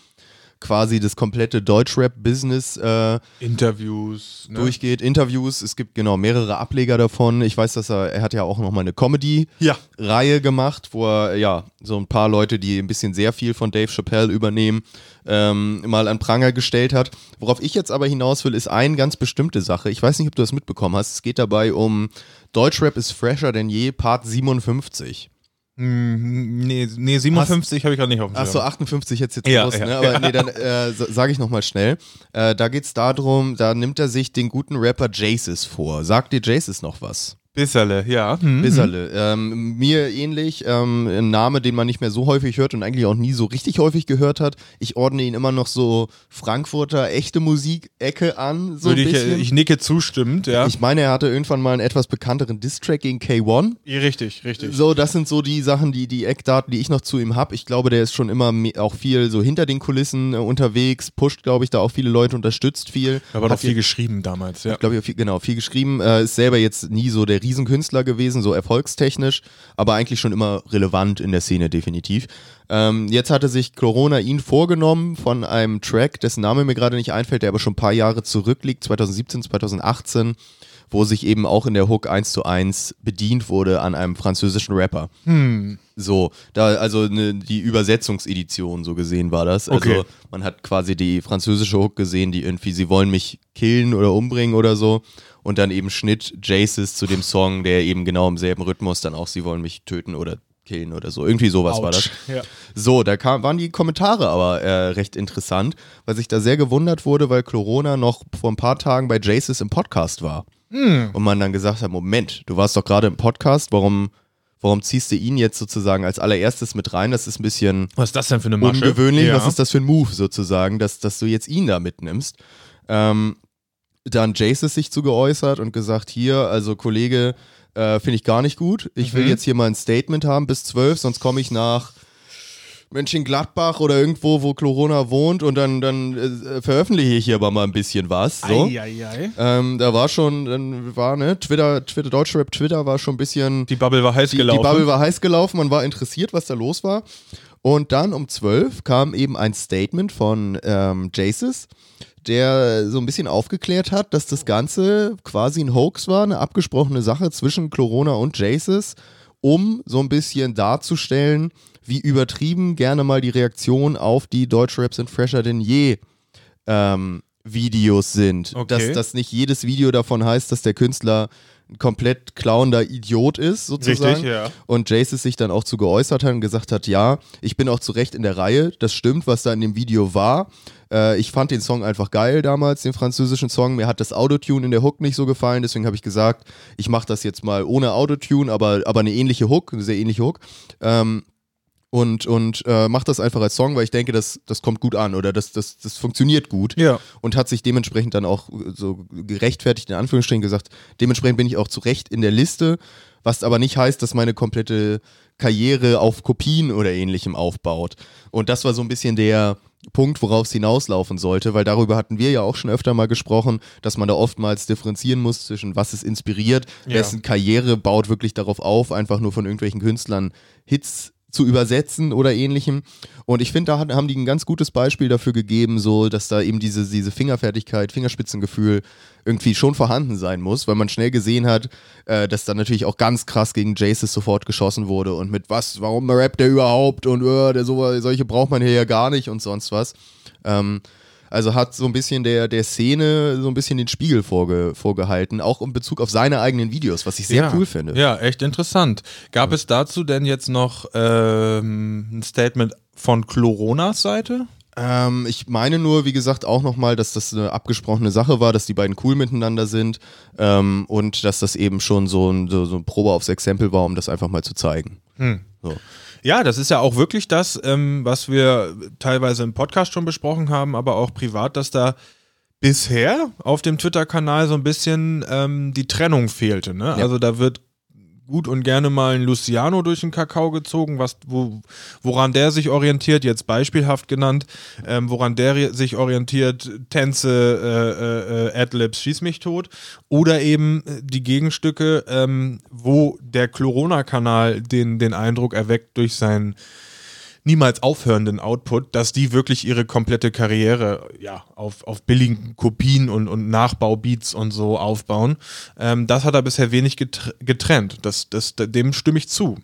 quasi das komplette Deutschrap-Business äh, Interviews. Ne? durchgeht, Interviews. Es gibt genau mehrere Ableger davon. Ich weiß, dass er, er hat ja auch nochmal eine Comedy-Reihe Ja. gemacht, wo er ja so ein paar Leute, die ein bisschen sehr viel von Dave Chappelle übernehmen, ähm, mal an Pranger gestellt hat. Worauf ich jetzt aber hinaus will, ist eine ganz bestimmte Sache. Ich weiß nicht, ob du das mitbekommen hast. Es geht dabei um Deutschrap ist fresher denn je, Part 57. Hm, Nee, nee 57 habe ich gerade nicht auf dem Achso, Schirm. 58 jetzt jetzt Ja, raus, ja. ne? Aber nee, dann äh, sage ich nochmal schnell. Äh, da geht's darum, da nimmt er sich den guten Rapper Jaces vor. Sagt dir Jaces noch was? Bisserle, ja. Hm. Bisserle. Ähm, mir ähnlich, ähm, ein Name, den man nicht mehr so häufig hört und eigentlich auch nie so richtig häufig gehört hat. Ich ordne ihn immer noch so Frankfurter echte Musik-Ecke an, so Würde ein ich, bisschen. äh, ich nicke zustimmend, ja. Ich meine, er hatte irgendwann mal einen etwas bekannteren Distrack gegen K1. Ja, richtig, richtig. So, das sind so die Sachen, die, die Eckdaten, die ich noch zu ihm habe. Ich glaube, der ist schon immer me- auch viel so hinter den Kulissen äh, unterwegs, pusht, glaube ich, da auch viele Leute, unterstützt viel. Aber Hat noch viel geschrieben damals, ja. ich glaube, ich viel, genau, viel geschrieben. Äh, ist selber jetzt nie so der Riesenkünstler gewesen, so erfolgstechnisch, aber eigentlich schon immer relevant in der Szene, definitiv. Ähm, jetzt hatte sich Corona ihn vorgenommen von einem Track, dessen Name mir gerade nicht einfällt, der aber schon ein paar Jahre zurückliegt, 2017, 2018, wo sich eben auch in der Hook 1 zu 1 bedient wurde an einem französischen Rapper. So, da, also ne, die Übersetzungsedition, so gesehen war das. Also Okay. man hat quasi die französische Hook gesehen, die irgendwie, sie wollen mich killen oder umbringen oder so. Und dann eben Schnitt Jaces zu dem Song, der eben genau im selben Rhythmus dann auch, sie wollen mich töten oder killen oder so. Irgendwie sowas war das. Ja. So, da kam, waren die Kommentare aber äh, recht interessant, weil sich da sehr gewundert wurde, weil Corona noch vor ein paar Tagen bei Jaces im Podcast war. Und man dann gesagt hat, Moment, du warst doch gerade im Podcast, warum, warum ziehst du ihn jetzt sozusagen als allererstes mit rein? Das ist ein bisschen Was ist das denn für eine Masche? ungewöhnlich. Ja. Was ist das für ein Move sozusagen, dass, dass du jetzt ihn da mitnimmst? Ähm, dann Jaces sich zu geäußert und gesagt, hier, also Kollege, äh, finde ich gar nicht gut. Ich will Mhm. jetzt hier mal ein Statement haben bis 12, sonst komme ich nach Mönchengladbach oder irgendwo, wo Corona wohnt und dann, dann äh, veröffentliche ich hier aber mal ein bisschen was. So. Ähm, da war schon, dann war, ne, Twitter, Twitter, Deutschrap, Twitter war schon ein bisschen Die Bubble war heiß die, gelaufen. die Bubble war heiß gelaufen, man war interessiert, was da los war. Und dann um 12 kam eben ein Statement von ähm, Jaces, der so ein bisschen aufgeklärt hat, dass das Ganze quasi ein Hoax war, eine abgesprochene Sache zwischen Corona und Jaces, um so ein bisschen darzustellen, wie übertrieben gerne mal die Reaktion auf die Deutschraps sind fresher denn je ähm, Videos sind. Okay. Dass, dass nicht jedes Video davon heißt, dass der Künstler ein komplett klauender Idiot ist, sozusagen. Richtig, ja. Und Jace sich dann auch zu geäußert hat und gesagt hat, ja, ich bin auch zu Recht in der Reihe, das stimmt, was da in dem Video war. Äh, ich fand den Song einfach geil damals, den französischen Song. Mir hat das Autotune in der Hook nicht so gefallen, deswegen habe ich gesagt, ich mache das jetzt mal ohne Autotune, aber, aber eine ähnliche Hook, eine sehr ähnliche Hook. Ähm, und, und äh, macht das einfach als Song, weil ich denke, das, das kommt gut an oder das, das, das funktioniert gut. Ja. Und hat sich dementsprechend dann auch so gerechtfertigt, in Anführungsstrichen gesagt, dementsprechend bin ich auch zu Recht in der Liste, was aber nicht heißt, dass meine komplette Karriere auf Kopien oder ähnlichem aufbaut. Und das war so ein bisschen der Punkt, worauf es hinauslaufen sollte, weil darüber hatten wir ja auch schon öfter mal gesprochen, dass man da oftmals differenzieren muss zwischen was ist inspiriert, Ja. wessen Karriere baut wirklich darauf auf, einfach nur von irgendwelchen Künstlern Hits zu übersetzen oder ähnlichem. Und ich finde, da hat, haben die ein ganz gutes Beispiel dafür gegeben, so dass da eben diese, diese Fingerfertigkeit, Fingerspitzengefühl irgendwie schon vorhanden sein muss, weil man schnell gesehen hat, äh, dass da natürlich auch ganz krass gegen Jaces sofort geschossen wurde und mit was, warum rappt der überhaupt und äh, der so, solche braucht man hier ja gar nicht und sonst was. Ähm, also hat so ein bisschen der, der Szene so ein bisschen den Spiegel vorge, vorgehalten, auch in Bezug auf seine eigenen Videos, was ich sehr ja. cool finde. Ja, echt interessant. Gab es dazu denn jetzt noch ähm, ein Statement von Coronas Seite? Ähm, ich meine nur, wie gesagt, auch nochmal, dass das eine abgesprochene Sache war, dass die beiden cool miteinander sind ähm, und dass das eben schon so ein, so, so ein Probe aufs Exempel war, um das einfach mal zu zeigen. So. Ja, das ist ja auch wirklich das, ähm, was wir teilweise im Podcast schon besprochen haben, aber auch privat, dass da bisher auf dem Twitter-Kanal so ein bisschen ähm, die Trennung fehlte. Ne? Also da wird gut und gerne mal ein Luciano durch den Kakao gezogen, was, wo, woran der sich orientiert, jetzt beispielhaft genannt, ähm, woran der sich orientiert, Tänze, äh, äh, äh, Adlibs, schieß mich tot. Oder eben äh, die Gegenstücke, ähm, wo der Corona-Kanal den, den Eindruck erweckt durch sein niemals aufhörenden Output, dass die wirklich ihre komplette Karriere ja, auf, auf billigen Kopien und, und Nachbaubeats und so aufbauen. Ähm, das hat er bisher wenig getr getrennt. Das, das, dem stimme ich zu.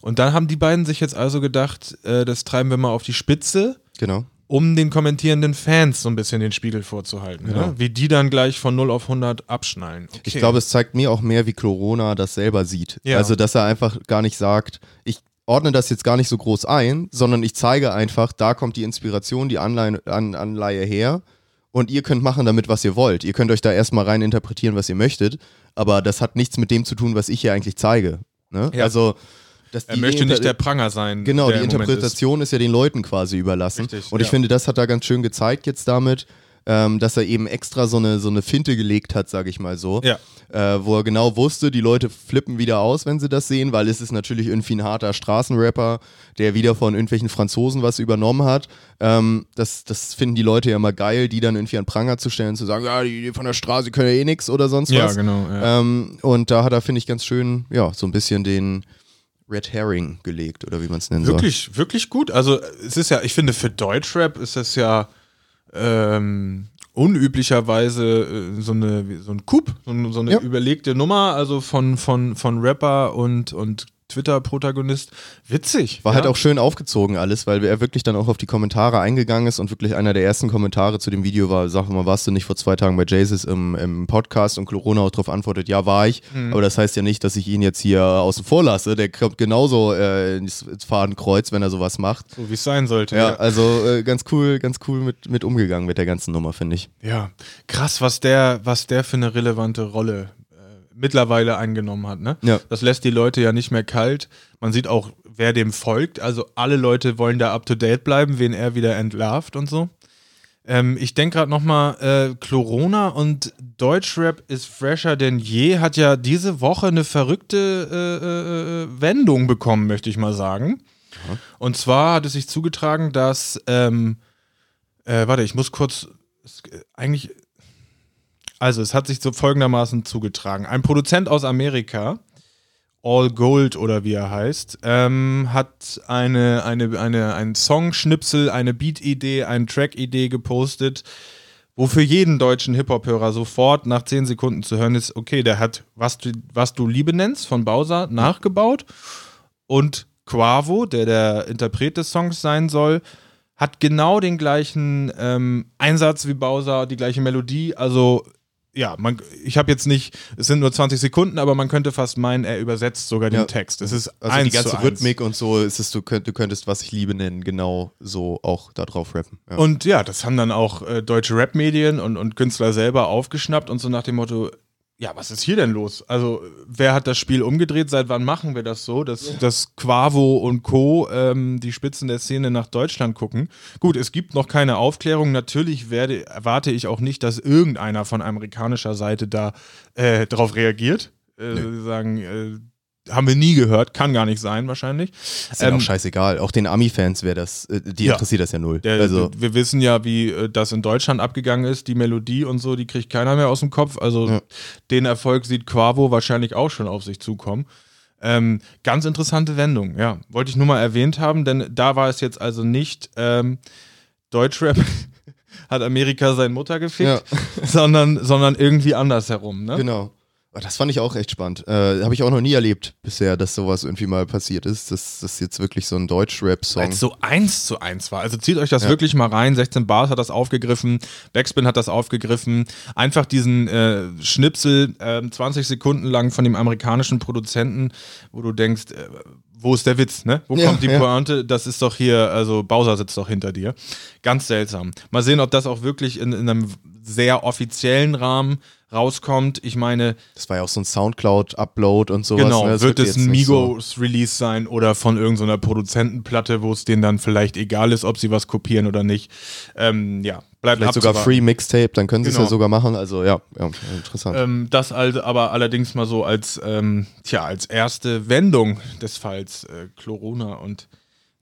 Und dann haben die beiden sich jetzt also gedacht, äh, das treiben wir mal auf die Spitze Genau. um den kommentierenden Fans so ein bisschen den Spiegel vorzuhalten. Ne? Wie die dann gleich von 0 auf 100 abschnallen. Okay. Ich glaube, es zeigt mir auch mehr, wie Corona das selber sieht. Ja. Also, dass er einfach gar nicht sagt, ich ordne das jetzt gar nicht so groß ein, sondern ich zeige einfach, da kommt die Inspiration, die Anleihe, An Anleihe her und ihr könnt machen damit, was ihr wollt. Ihr könnt euch da erstmal rein interpretieren, was ihr möchtet, aber das hat nichts mit dem zu tun, was ich hier eigentlich zeige. Ne? Ja. Also, er möchte Inter- nicht der Pranger sein. Genau, die Interpretation ist. ja den Leuten quasi überlassen. Richtig, und ich ja. finde, das hat er ganz schön gezeigt jetzt damit, ähm, dass er eben extra so eine, so eine Finte gelegt hat, sage ich mal so. Ja. Äh, wo er genau wusste, die Leute flippen wieder aus, wenn sie das sehen, weil es ist natürlich irgendwie ein harter Straßenrapper, der wieder von irgendwelchen Franzosen was übernommen hat. Ähm, das, das finden die Leute ja immer geil, die dann irgendwie an Pranger zu stellen, zu sagen, ja, die, die von der Straße können ja eh nix oder sonst ist. Ja, was. genau. Ja. Ähm, und da hat er, finde ich, ganz schön, ja, so ein bisschen den Red Herring gelegt, oder wie man es nennen soll. Wirklich, wirklich gut. Also es ist ja, ich finde, für Deutschrap ist das ja ähm, unüblicherweise äh, so, eine, so ein Coup, so, eine- so eine Ja. überlegte Nummer, also von, von, von Rapper und, und Twitter-Protagonist. Witzig. War ja? halt auch schön aufgezogen alles, weil er wirklich dann auch auf die Kommentare eingegangen ist und wirklich einer der ersten Kommentare zu dem Video war, sag mal, warst du nicht vor zwei Tagen bei Jesus im, im Podcast und Corona auch darauf antwortet, ja, war ich, Mhm. aber das heißt ja nicht, dass ich ihn jetzt hier außen vor lasse, der kommt genauso äh, ins, Fadenkreuz, wenn er sowas macht. so, wie es sein sollte. Ja, also äh, ganz cool, ganz cool mit, mit umgegangen mit der ganzen Nummer, finde ich. Ja, krass, was der, was der für eine relevante Rolle mittlerweile eingenommen hat. Ne? Ja. Das lässt die Leute ja nicht mehr kalt. Man sieht auch, wer dem folgt. Also alle Leute wollen da up to date bleiben, wen er wieder entlarvt und so. Ähm, ich denke gerade nochmal, äh, Corona und Deutschrap ist fresher denn je, hat ja diese Woche eine verrückte äh, äh, Wendung bekommen, möchte ich mal sagen. Und zwar hat es sich zugetragen, dass, ähm, äh, warte, ich muss kurz, äh, eigentlich, also es hat sich so folgendermaßen zugetragen. Ein Produzent aus Amerika, All Gold oder wie er heißt, ähm, hat eine, eine, eine, ein Songschnipsel, eine Beat-Idee, eine Track-Idee gepostet, wo für jeden deutschen Hip-Hop-Hörer sofort nach 10 Sekunden zu hören ist, okay, der hat Was du, was du Liebe nennst von Bowser nachgebaut und Quavo, der der Interpret des Songs sein soll, hat genau den gleichen ähm, Einsatz wie Bowser, die gleiche Melodie. Also ja, man, ich habe jetzt nicht, es sind nur 20 Sekunden, aber man könnte fast meinen, er übersetzt sogar den Ja. Text. Es ist Also eins die ganze zu eins. Rhythmik und so ist es, du, könnt, du könntest, was ich liebe nennen, genau so auch da drauf rappen. Ja. Und ja, das haben dann auch äh, deutsche Rap-Medien und, und Künstler selber aufgeschnappt und so nach dem Motto, ja, was ist hier denn los? Also, wer hat das Spiel umgedreht? Seit wann machen wir das so, dass, dass Quavo und Co. Ähm, die Spitzen der Szene nach Deutschland gucken? Gut, es gibt noch keine Aufklärung. Natürlich werde, erwarte ich auch nicht, dass irgendeiner von amerikanischer Seite da äh, drauf reagiert. Äh, Sie sagen, äh, haben wir nie gehört, kann gar nicht sein, wahrscheinlich. ist ja Ähm, auch scheißegal. Auch den Ami-Fans wäre das, äh, die Ja. interessiert das ja null. Der, also, wir wissen ja, wie äh, das in Deutschland abgegangen ist. Die Melodie und so, die kriegt keiner mehr aus dem Kopf. Also Ja. den Erfolg sieht Quavo wahrscheinlich auch schon auf sich zukommen. Ähm, ganz interessante Wendung, ja. Wollte ich nur mal erwähnt haben, denn da war es jetzt also nicht ähm, Deutschrap hat Amerika seine Mutter gefickt, sondern, sondern irgendwie andersherum. Ne? Genau. Aber Das fand ich auch echt spannend. Äh, Habe ich auch noch nie erlebt bisher, dass sowas irgendwie mal passiert ist. Dass das jetzt wirklich so ein Deutsch-Rap-Song. Als so eins zu eins war. Also zieht euch das Ja. wirklich mal rein. 16 Bars hat das aufgegriffen, Backspin hat das aufgegriffen. Einfach diesen äh, Schnipsel äh, 20 Sekunden lang von dem amerikanischen Produzenten, wo du denkst, äh, wo ist der Witz, ne? Wo Ja, kommt die ja. Pointe? Das ist doch hier, also Bowser sitzt doch hinter dir. Ganz seltsam. Mal sehen, ob das auch wirklich in, in einem sehr offiziellen Rahmen rauskommt. Ich meine, Das war ja auch so ein Soundcloud-Upload und sowas. Genau, ne? Wird es ein nicht so- Migos-Release sein oder von irgendeiner Produzentenplatte, wo es denen dann vielleicht egal ist, ob sie was kopieren oder nicht. Ähm, ja, bleibt Vielleicht sogar abzuwarten. Free Mixtape, dann können sie es Genau. ja sogar machen. Also ja, ja interessant. Ähm, das also aber allerdings mal so als, ähm, tja, als erste Wendung des Falls äh, Corona und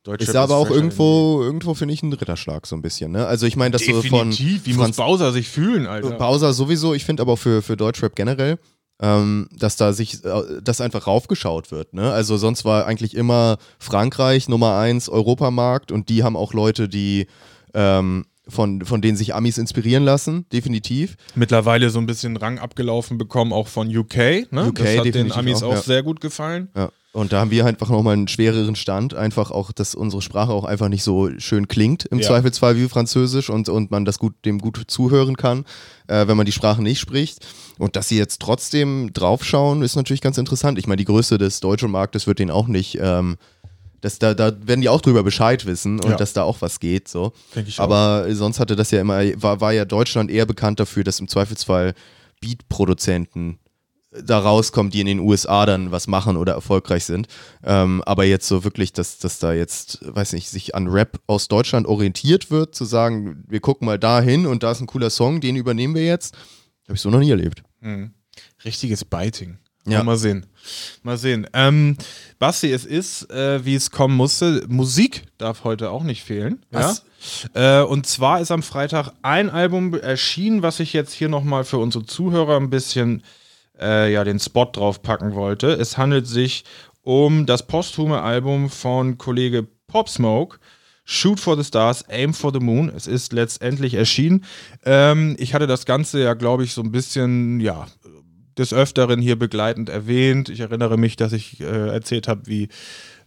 Deutschrap ist aber auch irgendwo, irgendwo finde ich ein Ritterschlag so ein bisschen. Ne? Also ich meine, dass denn so von Definitiv, wie muss Franz Bowser sich fühlen, Alter? Bowser sowieso, ich finde aber auch für, für Deutschrap generell, ähm, dass da sich äh, das einfach raufgeschaut wird. Ne? Also sonst war eigentlich immer Frankreich Nummer eins Europamarkt und die haben auch Leute, die ähm, von, von denen sich Amis inspirieren lassen, definitiv. Mittlerweile so ein bisschen Rang abgelaufen bekommen, auch von UK. Ne? UK das hat den definitiv Amis auch, auch ja. sehr gut gefallen. Ja. Und da haben wir einfach nochmal einen schwereren Stand, einfach auch, dass unsere Sprache auch einfach nicht so schön klingt, im Ja. Zweifelsfall wie Französisch und, und man das gut, dem gut zuhören kann, äh, wenn man die Sprache nicht spricht. Und dass sie jetzt trotzdem draufschauen, ist natürlich ganz interessant. Ich meine, die Größe des deutschen Marktes wird denen auch nicht, ähm, das, da, da werden die auch drüber Bescheid wissen und Ja. dass da auch was geht. So. Ich auch. Aber sonst hatte das ja immer, war, war ja Deutschland eher bekannt dafür, dass im Zweifelsfall Beat-Produzenten da rauskommen, die in den USA dann was machen oder erfolgreich sind. Ähm, aber jetzt so wirklich, dass, dass da jetzt, weiß nicht, sich an Rap aus Deutschland orientiert wird, zu sagen, wir gucken mal dahin und da ist ein cooler Song, den übernehmen wir jetzt, habe ich so noch nie erlebt. Richtiges Biting. Ja. Mal sehen. Mal sehen. Ähm, Basti, es ist, äh, wie es kommen musste. Musik darf heute auch nicht fehlen. Was? Ja? Äh, und zwar ist am Freitag ein Album erschienen, was ich jetzt hier nochmal für unsere Zuhörer ein bisschen äh, ja, den Spot drauf packen wollte. Es handelt sich um das posthume Album von Kollege Pop Smoke. Shoot for the Stars, Aim for the Moon. Es ist letztendlich erschienen. Ähm, ich hatte das Ganze ja, glaube ich, so ein bisschen, ja, des Öfteren hier begleitend erwähnt. Ich erinnere mich, dass ich äh, erzählt habe, wie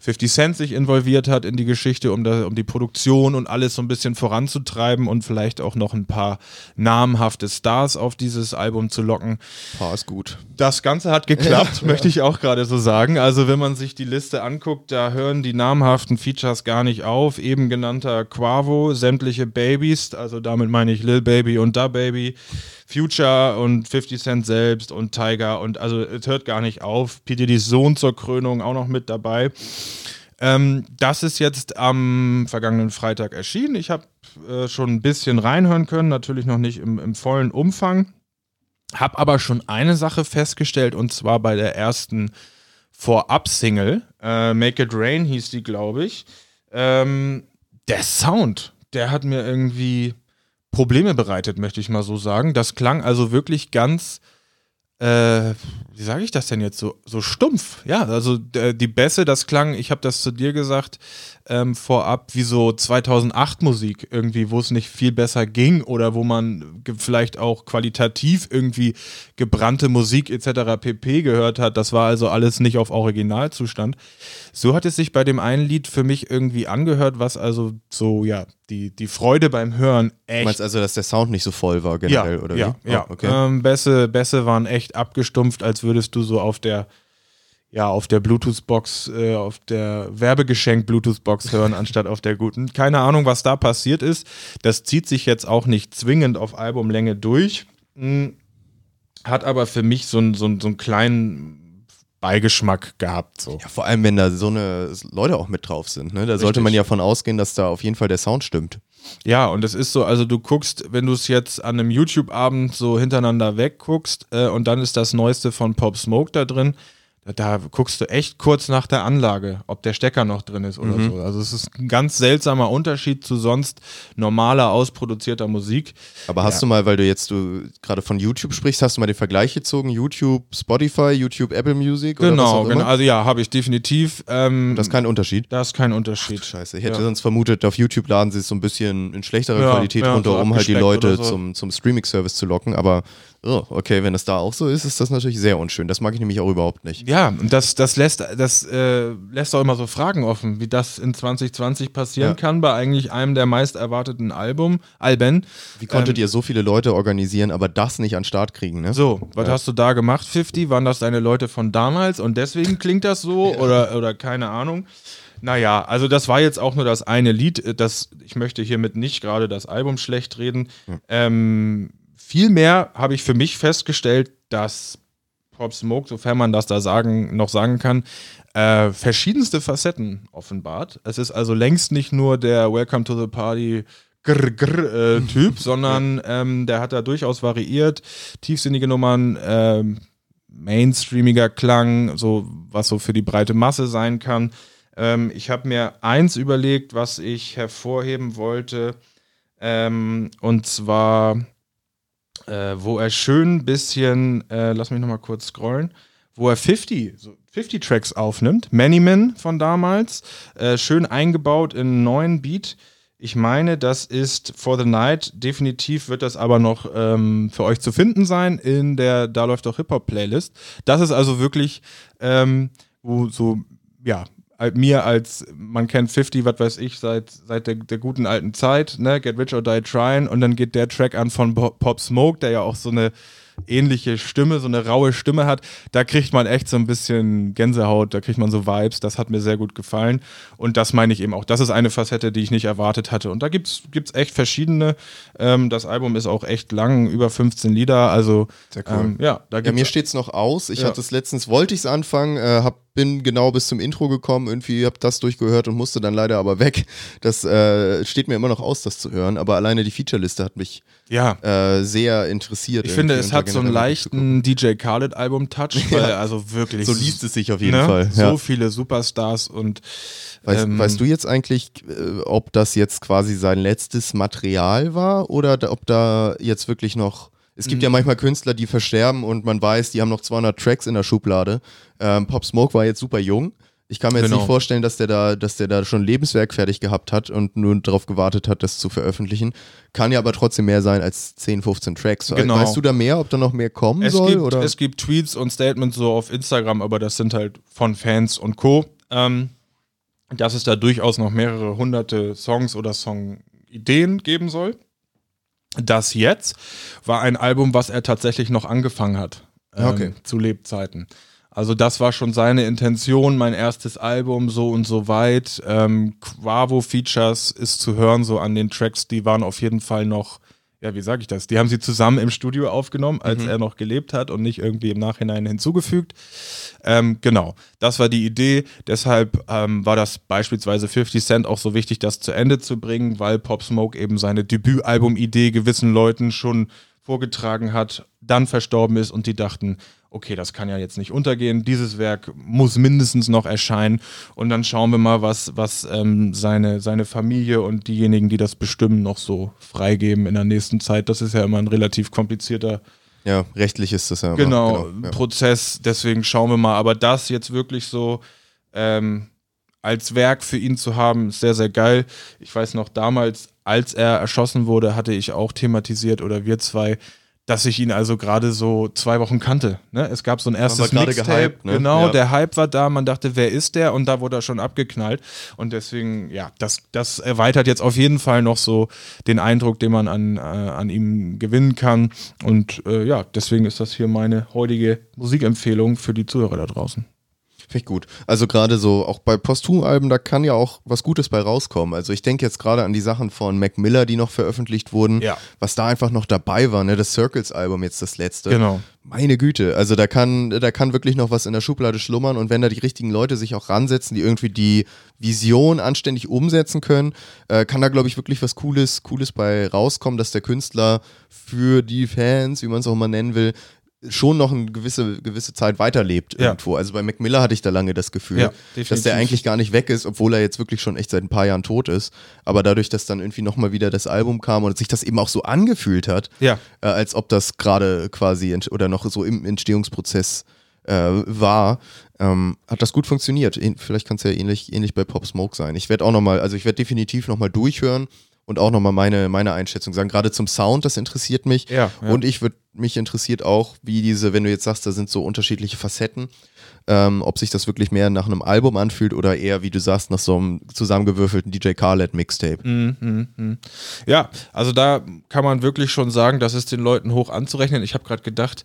50 Cent sich involviert hat in die Geschichte, um, da, um die Produktion und alles so ein bisschen voranzutreiben und vielleicht auch noch ein paar namhafte Stars auf dieses Album zu locken. Paar ist gut. Das Ganze hat geklappt, möchte ich auch gerade so sagen. Also wenn man sich die Liste anguckt, da hören die namhaften Features gar nicht auf. Eben genannter Quavo, sämtliche Babys, also damit meine ich Lil Baby und Da Baby, Future und 50 Cent selbst und Tiger und also es hört gar nicht auf. P. Diddy's Sohn zur Krönung auch noch mit dabei. Ähm, das ist jetzt am vergangenen Freitag erschienen. Ich habe äh, schon ein bisschen reinhören können, natürlich noch nicht im, im vollen Umfang. Hab aber schon eine Sache festgestellt und zwar bei der ersten Vorab-Single, äh, Make It Rain hieß die, glaube ich. Ähm, der Sound, der hat mir irgendwie Probleme bereitet, möchte ich mal so sagen. Das klang also wirklich ganz, äh, wie sage ich das denn jetzt so, so stumpf? Ja, also äh, die Bässe, das klang, ich habe das zu dir gesagt, ähm, vorab wie so 2008 Musik irgendwie, wo es nicht viel besser ging oder wo man vielleicht auch qualitativ irgendwie gebrannte Musik etc. pp gehört hat. Das war also alles nicht auf Originalzustand. So hat es sich bei dem einen Lied für mich irgendwie angehört, was also so, ja, die, die Freude beim Hören Du echt meinst also, dass der Sound nicht so voll war generell, oder ja, wie? Ja, Oh, okay. ähm, Bässe, Bässe waren echt abgestumpft, als würdest du so auf der, ja, auf der Bluetooth-Box, äh, auf der Werbegeschenk-Bluetooth-Box hören, anstatt auf der guten. Keine Ahnung, was da passiert ist. Das zieht sich jetzt auch nicht zwingend auf Albumlänge durch. Hm, Hat aber für mich so, einen- so, einen- so einen kleinen Beigeschmack gehabt. So. Ja, vor allem, wenn da so eine Leute auch mit drauf sind. Ne? Da sollte Richtig. man ja von ausgehen, dass da auf jeden Fall der Sound stimmt. Ja, und es ist so, also du guckst, wenn du es jetzt an einem YouTube-Abend so hintereinander wegguckst äh, und dann ist das Neueste von Pop Smoke da drin, da, da guckst du echt kurz nach der Anlage, ob der Stecker noch drin ist oder so. Also es ist ein ganz seltsamer Unterschied zu sonst normaler, ausproduzierter Musik. Aber hast Ja. du mal, weil du jetzt du gerade von YouTube sprichst, hast du mal den Vergleich gezogen? YouTube, Spotify, YouTube, Apple Music? Genau, genau. Also ja, habe ich definitiv. Ähm, Das ist kein Unterschied. da ist kein Unterschied. Scheiße, ich hätte Ja. sonst vermutet, auf YouTube laden sie es so ein bisschen in schlechterer Ja, Qualität runter, so um halt die Leute so. zum, zum Streaming-Service zu locken. Aber oh, okay, wenn das da auch so ist, ist das natürlich sehr unschön. Das mag ich nämlich auch überhaupt nicht. Ja, und das, das lässt das äh, lässt auch immer so Fragen offen, wie das in 2020 passieren Ja. kann bei eigentlich einem der meist erwarteten Album, Alben. Wie konntet Ähm, ihr so viele Leute organisieren, aber das nicht an den Start kriegen, ne? So, was hast du da gemacht, 50? Waren das deine Leute von damals und deswegen klingt das so oder, oder keine Ahnung? Naja, also das war jetzt auch nur das eine Lied. Das, ich möchte hiermit nicht gerade das Album schlecht reden. Ähm, Vielmehr habe ich für mich festgestellt, dass Pop Smoke, sofern man das da sagen, noch sagen kann, äh, verschiedenste Facetten offenbart. Es ist also längst nicht nur der Welcome to the Party grr, grr, äh, Typ, sondern ähm, der hat da durchaus variiert, tiefsinnige Nummern, ähm, mainstreamiger Klang, so was so für die breite Masse sein kann. Ähm, ich habe mir eins überlegt, was ich hervorheben wollte, ähm, und zwar äh, wo er schön bisschen, äh, lass mich nochmal kurz scrollen, wo er 50, so 50 Tracks aufnimmt. Many Men von damals, äh, schön eingebaut in einen neuen Beat. Ich meine, das ist For the Night. Definitiv wird das aber noch ähm, für euch zu finden sein in der Da läuft doch Hip-Hop-Playlist. Das ist also wirklich, ähm, wo so, ja, mir als, man kennt 50, was weiß ich, seit, seit der, der guten alten Zeit, ne, Get Rich or Die Trying. Und dann geht der Track an von Pop Smoke, der ja auch so eine ähnliche Stimme, so eine raue Stimme hat, da kriegt man echt so ein bisschen Gänsehaut, da kriegt man so Vibes, das hat mir sehr gut gefallen. Und das meine ich eben auch, das ist eine Facette, die ich nicht erwartet hatte. Und da gibt es echt verschiedene, ähm, das Album ist auch echt lang, über 15 Lieder, also Sehr cool. ähm, ja, da Ja, mir steht es noch aus. Ich Ja. hatte es letztens, wollte ich es anfangen, äh, hab, bin genau bis zum Intro gekommen, irgendwie hab das durchgehört und musste dann leider aber weg. Das äh, steht mir immer noch aus, das zu hören, aber alleine die Featureliste hat mich ja, äh, sehr interessiert. Ich finde, es hat so einen leichten DJ Khaled-Album-Touch, weil Ja. also wirklich. So liest es sich auf jeden ne? Fall. So Ja. viele Superstars und Weißt, ähm, weißt du jetzt eigentlich, äh, ob das jetzt quasi sein letztes Material war oder ob da jetzt wirklich noch. Es gibt ja Mhm. manchmal Künstler, die versterben und man weiß, die haben noch 200 Tracks in der Schublade. Ähm, Pop Smoke war jetzt super jung. Ich kann mir jetzt Genau. nicht vorstellen, dass der da, dass der da schon Lebenswerk fertig gehabt hat und nur darauf gewartet hat, das zu veröffentlichen. Kann ja aber trotzdem mehr sein als 10, 15 Tracks. Genau. Weißt du da mehr, ob da noch mehr kommen Es soll? gibt, oder? es gibt Tweets und Statements so auf Instagram, aber das sind halt von Fans und Co. Ähm, dass es da durchaus noch mehrere hunderte Songs oder Songideen geben soll. Das jetzt war ein Album, was er tatsächlich noch angefangen hat ähm, Okay. zu Lebzeiten. Also das war schon seine Intention, mein erstes Album, so und so weit. Ähm, Quavo-Features ist zu hören, so an den Tracks, die waren auf jeden Fall noch, ja, wie sage ich das? Die haben sie zusammen im Studio aufgenommen, als er noch gelebt hat und nicht irgendwie im Nachhinein hinzugefügt. Ähm, genau, das war die Idee. Deshalb ähm, war das beispielsweise 50 Cent auch so wichtig, das zu Ende zu bringen, weil Pop Smoke eben seine Debütalbum-Idee gewissen Leuten schon vorgetragen hat, dann verstorben ist und die dachten, okay, das kann ja jetzt nicht untergehen, dieses Werk muss mindestens noch erscheinen und dann schauen wir mal, was, was ähm, seine, seine Familie und diejenigen, die das bestimmen, noch so freigeben in der nächsten Zeit. Das ist ja immer ein relativ komplizierter ja, rechtlich ist das ja. immer- genau, ja. Prozess. Deswegen schauen wir mal. Aber das jetzt wirklich so ähm, als Werk für ihn zu haben, ist sehr, sehr geil. Ich weiß noch, damals, als er erschossen wurde, hatte ich auch thematisiert oder wir zwei, dass ich ihn also gerade so zwei Wochen kannte. Ne? Es gab so ein erstes Mixtape. ne? Genau, Ja. der Hype war da. Man dachte, wer ist der? Und da wurde er schon abgeknallt. Und deswegen, ja, das, das erweitert jetzt auf jeden Fall noch so den Eindruck, den man an, äh, an ihm gewinnen kann. Und äh, ja, deswegen ist das hier meine heutige Musikempfehlung für die Zuhörer da draußen. Finde ich gut. Also gerade so, auch bei Posthum-Alben, da kann ja auch was Gutes bei rauskommen. Also ich denke jetzt gerade an die Sachen von Mac Miller, die noch veröffentlicht wurden, Ja. was da einfach noch dabei war, ne? Das Circles-Album jetzt das letzte. Genau. Meine Güte, also da kann, da kann wirklich noch was in der Schublade schlummern und wenn da die richtigen Leute sich auch ransetzen, die irgendwie die Vision anständig umsetzen können, äh, kann da, glaube ich, wirklich was Cooles, Cooles bei rauskommen, dass der Künstler für die Fans, wie man es auch mal nennen will, schon noch eine gewisse, gewisse Zeit weiterlebt Ja. irgendwo. Also bei Mac Miller hatte ich da lange das Gefühl, Ja, dass der eigentlich gar nicht weg ist, obwohl er jetzt wirklich schon echt seit ein paar Jahren tot ist. Aber dadurch, dass dann irgendwie nochmal wieder das Album kam und sich das eben auch so angefühlt hat, Ja. äh, als ob das gerade quasi oder noch so im Entstehungsprozess äh, war, ähm, hat das gut funktioniert. Vielleicht kann es ja ähnlich, ähnlich bei Pop Smoke sein. Ich werde auch nochmal, also ich werde definitiv nochmal durchhören und auch nochmal meine, meine Einschätzung sagen. Gerade zum Sound, das interessiert mich. Ja, ja. Und ich würde, mich interessiert auch, wie diese, wenn du jetzt sagst, da sind so unterschiedliche Facetten, ähm, ob sich das wirklich mehr nach einem Album anfühlt oder eher, wie du sagst, nach so einem zusammengewürfelten DJ Khaled Mixtape. Mhm, mhm, mhm. Ja, also da kann man wirklich schon sagen, das ist den Leuten hoch anzurechnen. Ich habe gerade gedacht,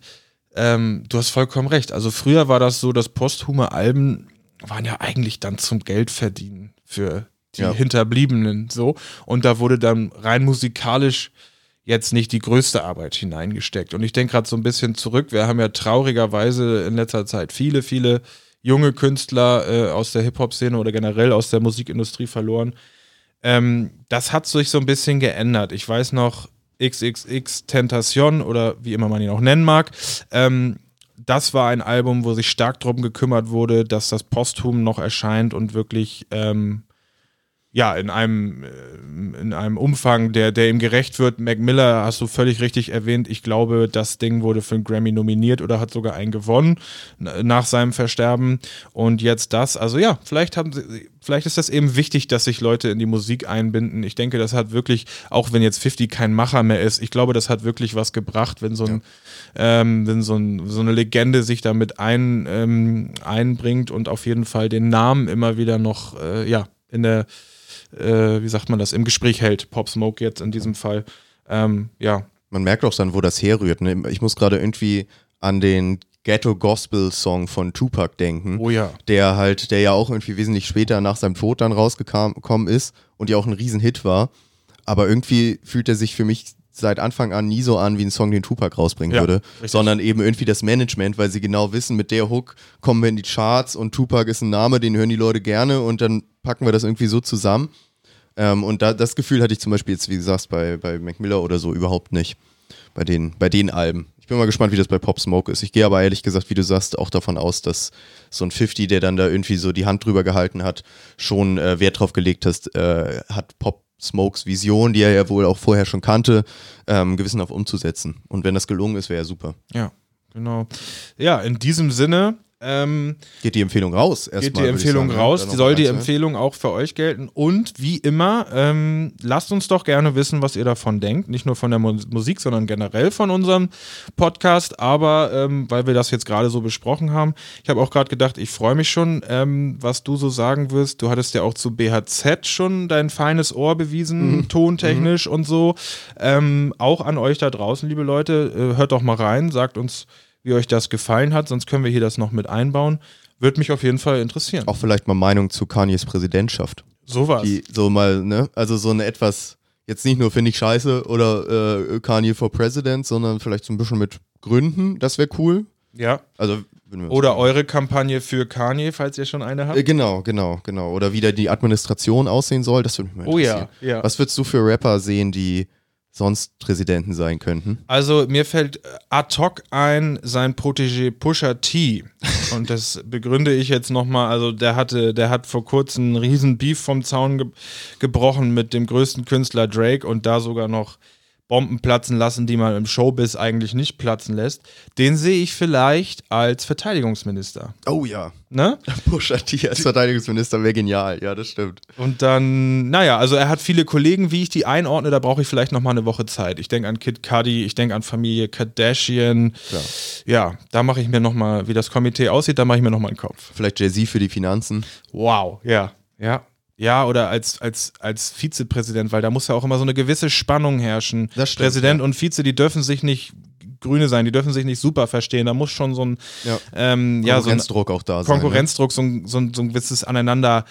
ähm, du hast vollkommen recht. Also früher war das so, dass posthume Alben waren ja eigentlich dann zum Geldverdienen für die Ja. Hinterbliebenen so. Und da wurde dann rein musikalisch jetzt nicht die größte Arbeit hineingesteckt. Und ich denke gerade so ein bisschen zurück. Wir haben ja traurigerweise in letzter Zeit viele, viele junge Künstler äh, aus der Hip-Hop-Szene oder generell aus der Musikindustrie verloren. Ähm, das hat sich so ein bisschen geändert. Ich weiß noch, XXX Tentation oder wie immer man ihn auch nennen mag. Ähm, das war ein Album, wo sich stark darum gekümmert wurde, dass das Posthum noch erscheint und wirklich ähm, ja, in einem, äh, in einem Umfang, der, der ihm gerecht wird. Mac Miller hast du völlig richtig erwähnt. Ich glaube, das Ding wurde für einen Grammy nominiert oder hat sogar einen gewonnen nach seinem Versterben. Und jetzt das. Also ja, vielleicht haben sie, vielleicht ist das eben wichtig, dass sich Leute in die Musik einbinden. Ich denke, das hat wirklich, auch wenn jetzt 50 kein Macher mehr ist, ich glaube, das hat wirklich was gebracht, wenn so ein, ja. ähm, wenn so, ein, so eine Legende sich damit ein, ähm, einbringt und auf jeden Fall den Namen immer wieder noch, äh, ja, in der äh, wie sagt man das, im Gespräch hält. Pop Smoke jetzt in diesem Fall. Ähm, ja. Man merkt auch dann, wo das herrührt. Ne? Ich muss gerade irgendwie an den Ghetto Gospel Song von Tupac denken. Oh ja. Der halt, der ja auch irgendwie wesentlich später nach seinem Tod dann rausgekommen ist und ja auch ein Riesenhit war. Aber irgendwie fühlt er sich für mich seit Anfang an nie so an wie ein Song, den Tupac rausbringen ja, würde, richtig. sondern eben irgendwie das Management, weil sie genau wissen, mit der Hook kommen wir in die Charts und Tupac ist ein Name, den hören die Leute gerne und dann packen wir das irgendwie so zusammen. Ähm, und da, das Gefühl hatte ich zum Beispiel jetzt, wie gesagt, bei, bei Mac Miller oder so überhaupt nicht. Bei den, bei den Alben. Ich bin mal gespannt, wie das bei Pop Smoke ist. Ich gehe aber ehrlich gesagt, wie du sagst, auch davon aus, dass so ein 50, der dann da irgendwie so die Hand drüber gehalten hat, schon äh, Wert drauf gelegt hast, äh, hat Pop Smokes Vision, die er ja wohl auch vorher schon kannte, ähm, gewissenhaft umzusetzen. Und wenn das gelungen ist, wäre ja super. Ja, genau. Ja, in diesem Sinne ähm, geht die Empfehlung raus? Erst geht mal, die Empfehlung sagen, raus. Soll die Empfehlung auch für euch gelten? Und wie immer, ähm, lasst uns doch gerne wissen, was ihr davon denkt. Nicht nur von der Musik, sondern generell von unserem Podcast. Aber ähm, weil wir das jetzt gerade so besprochen haben, ich habe auch gerade gedacht, ich freue mich schon, ähm, was du so sagen wirst. Du hattest ja auch zu BHZ schon dein feines Ohr bewiesen, mhm. tontechnisch mhm. und so. Ähm, auch an euch da draußen, liebe Leute, äh, hört doch mal rein, sagt uns wie euch das gefallen hat, sonst können wir hier das noch mit einbauen. Würde mich auf jeden Fall interessieren. Auch vielleicht mal Meinung zu Kanyes Präsidentschaft. Sowas. Die so mal, ne? Also so eine etwas, jetzt nicht nur finde ich scheiße oder äh, Kanye for President, sondern vielleicht so ein bisschen mit Gründen. Das wäre cool. Ja. Also oder eure Kampagne für Kanye, falls ihr schon eine habt. Äh, genau, genau, genau. Oder wie da die Administration aussehen soll, das würde mich mal interessieren. Oh ja, ja. Was würdest du für Rapper sehen, die sonst Präsidenten sein könnten? Also mir fällt ad hoc ein sein Protégé Pusha T und das begründe ich jetzt nochmal. Also der hatte, der hat vor kurzem einen riesen Beef vom Zaun ge gebrochen mit dem größten Künstler Drake und da sogar noch Bomben platzen lassen, die man im Showbiz eigentlich nicht platzen lässt, den sehe ich vielleicht als Verteidigungsminister. Oh ja. Ne? Pusha T als Verteidigungsminister wäre genial, ja, das stimmt. Und dann, naja, also er hat viele Kollegen, wie ich die einordne, da brauche ich vielleicht nochmal eine Woche Zeit. Ich denke an Kid Cudi, ich denke an Familie Kardashian. Ja, ja da mache ich mir nochmal, wie das Komitee aussieht, da mache ich mir nochmal einen Kopf. Vielleicht Jay-Z für die Finanzen. Wow, ja. Ja, ja, oder als, als, als Vizepräsident, weil da muss ja auch immer so eine gewisse Spannung herrschen. Das stimmt, Präsident ja. und Vize, die dürfen sich nicht Grüne sein, die dürfen sich nicht super verstehen. Da muss schon so ein, ja. Ähm, ja, Konkurrenzdruck so auch da sein. Konkurrenzdruck, so, ein, so, ein, so ein gewisses Aneinander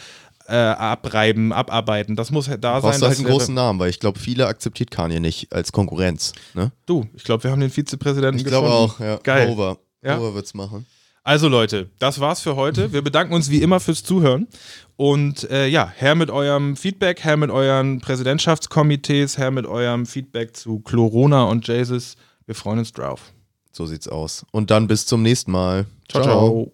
äh, abreiben, abarbeiten. Das muss halt da Brauchst sein. Du halt einen großen Namen, weil ich glaube, viele akzeptiert Kanye nicht als Konkurrenz. Ne? Du, ich glaube, wir haben den Vizepräsidenten Ich glaube auch, ja. Geil. Over. Ja. Over wird's machen. Also Leute, das war's für heute. Wir bedanken uns wie immer fürs Zuhören. Und äh, ja, her mit eurem Feedback, her mit euren Präsidentschaftskomitees, her mit eurem Feedback zu Chlorona und Jesus. Wir freuen uns drauf. So sieht's aus. Und dann bis zum nächsten Mal. ciao. ciao. ciao.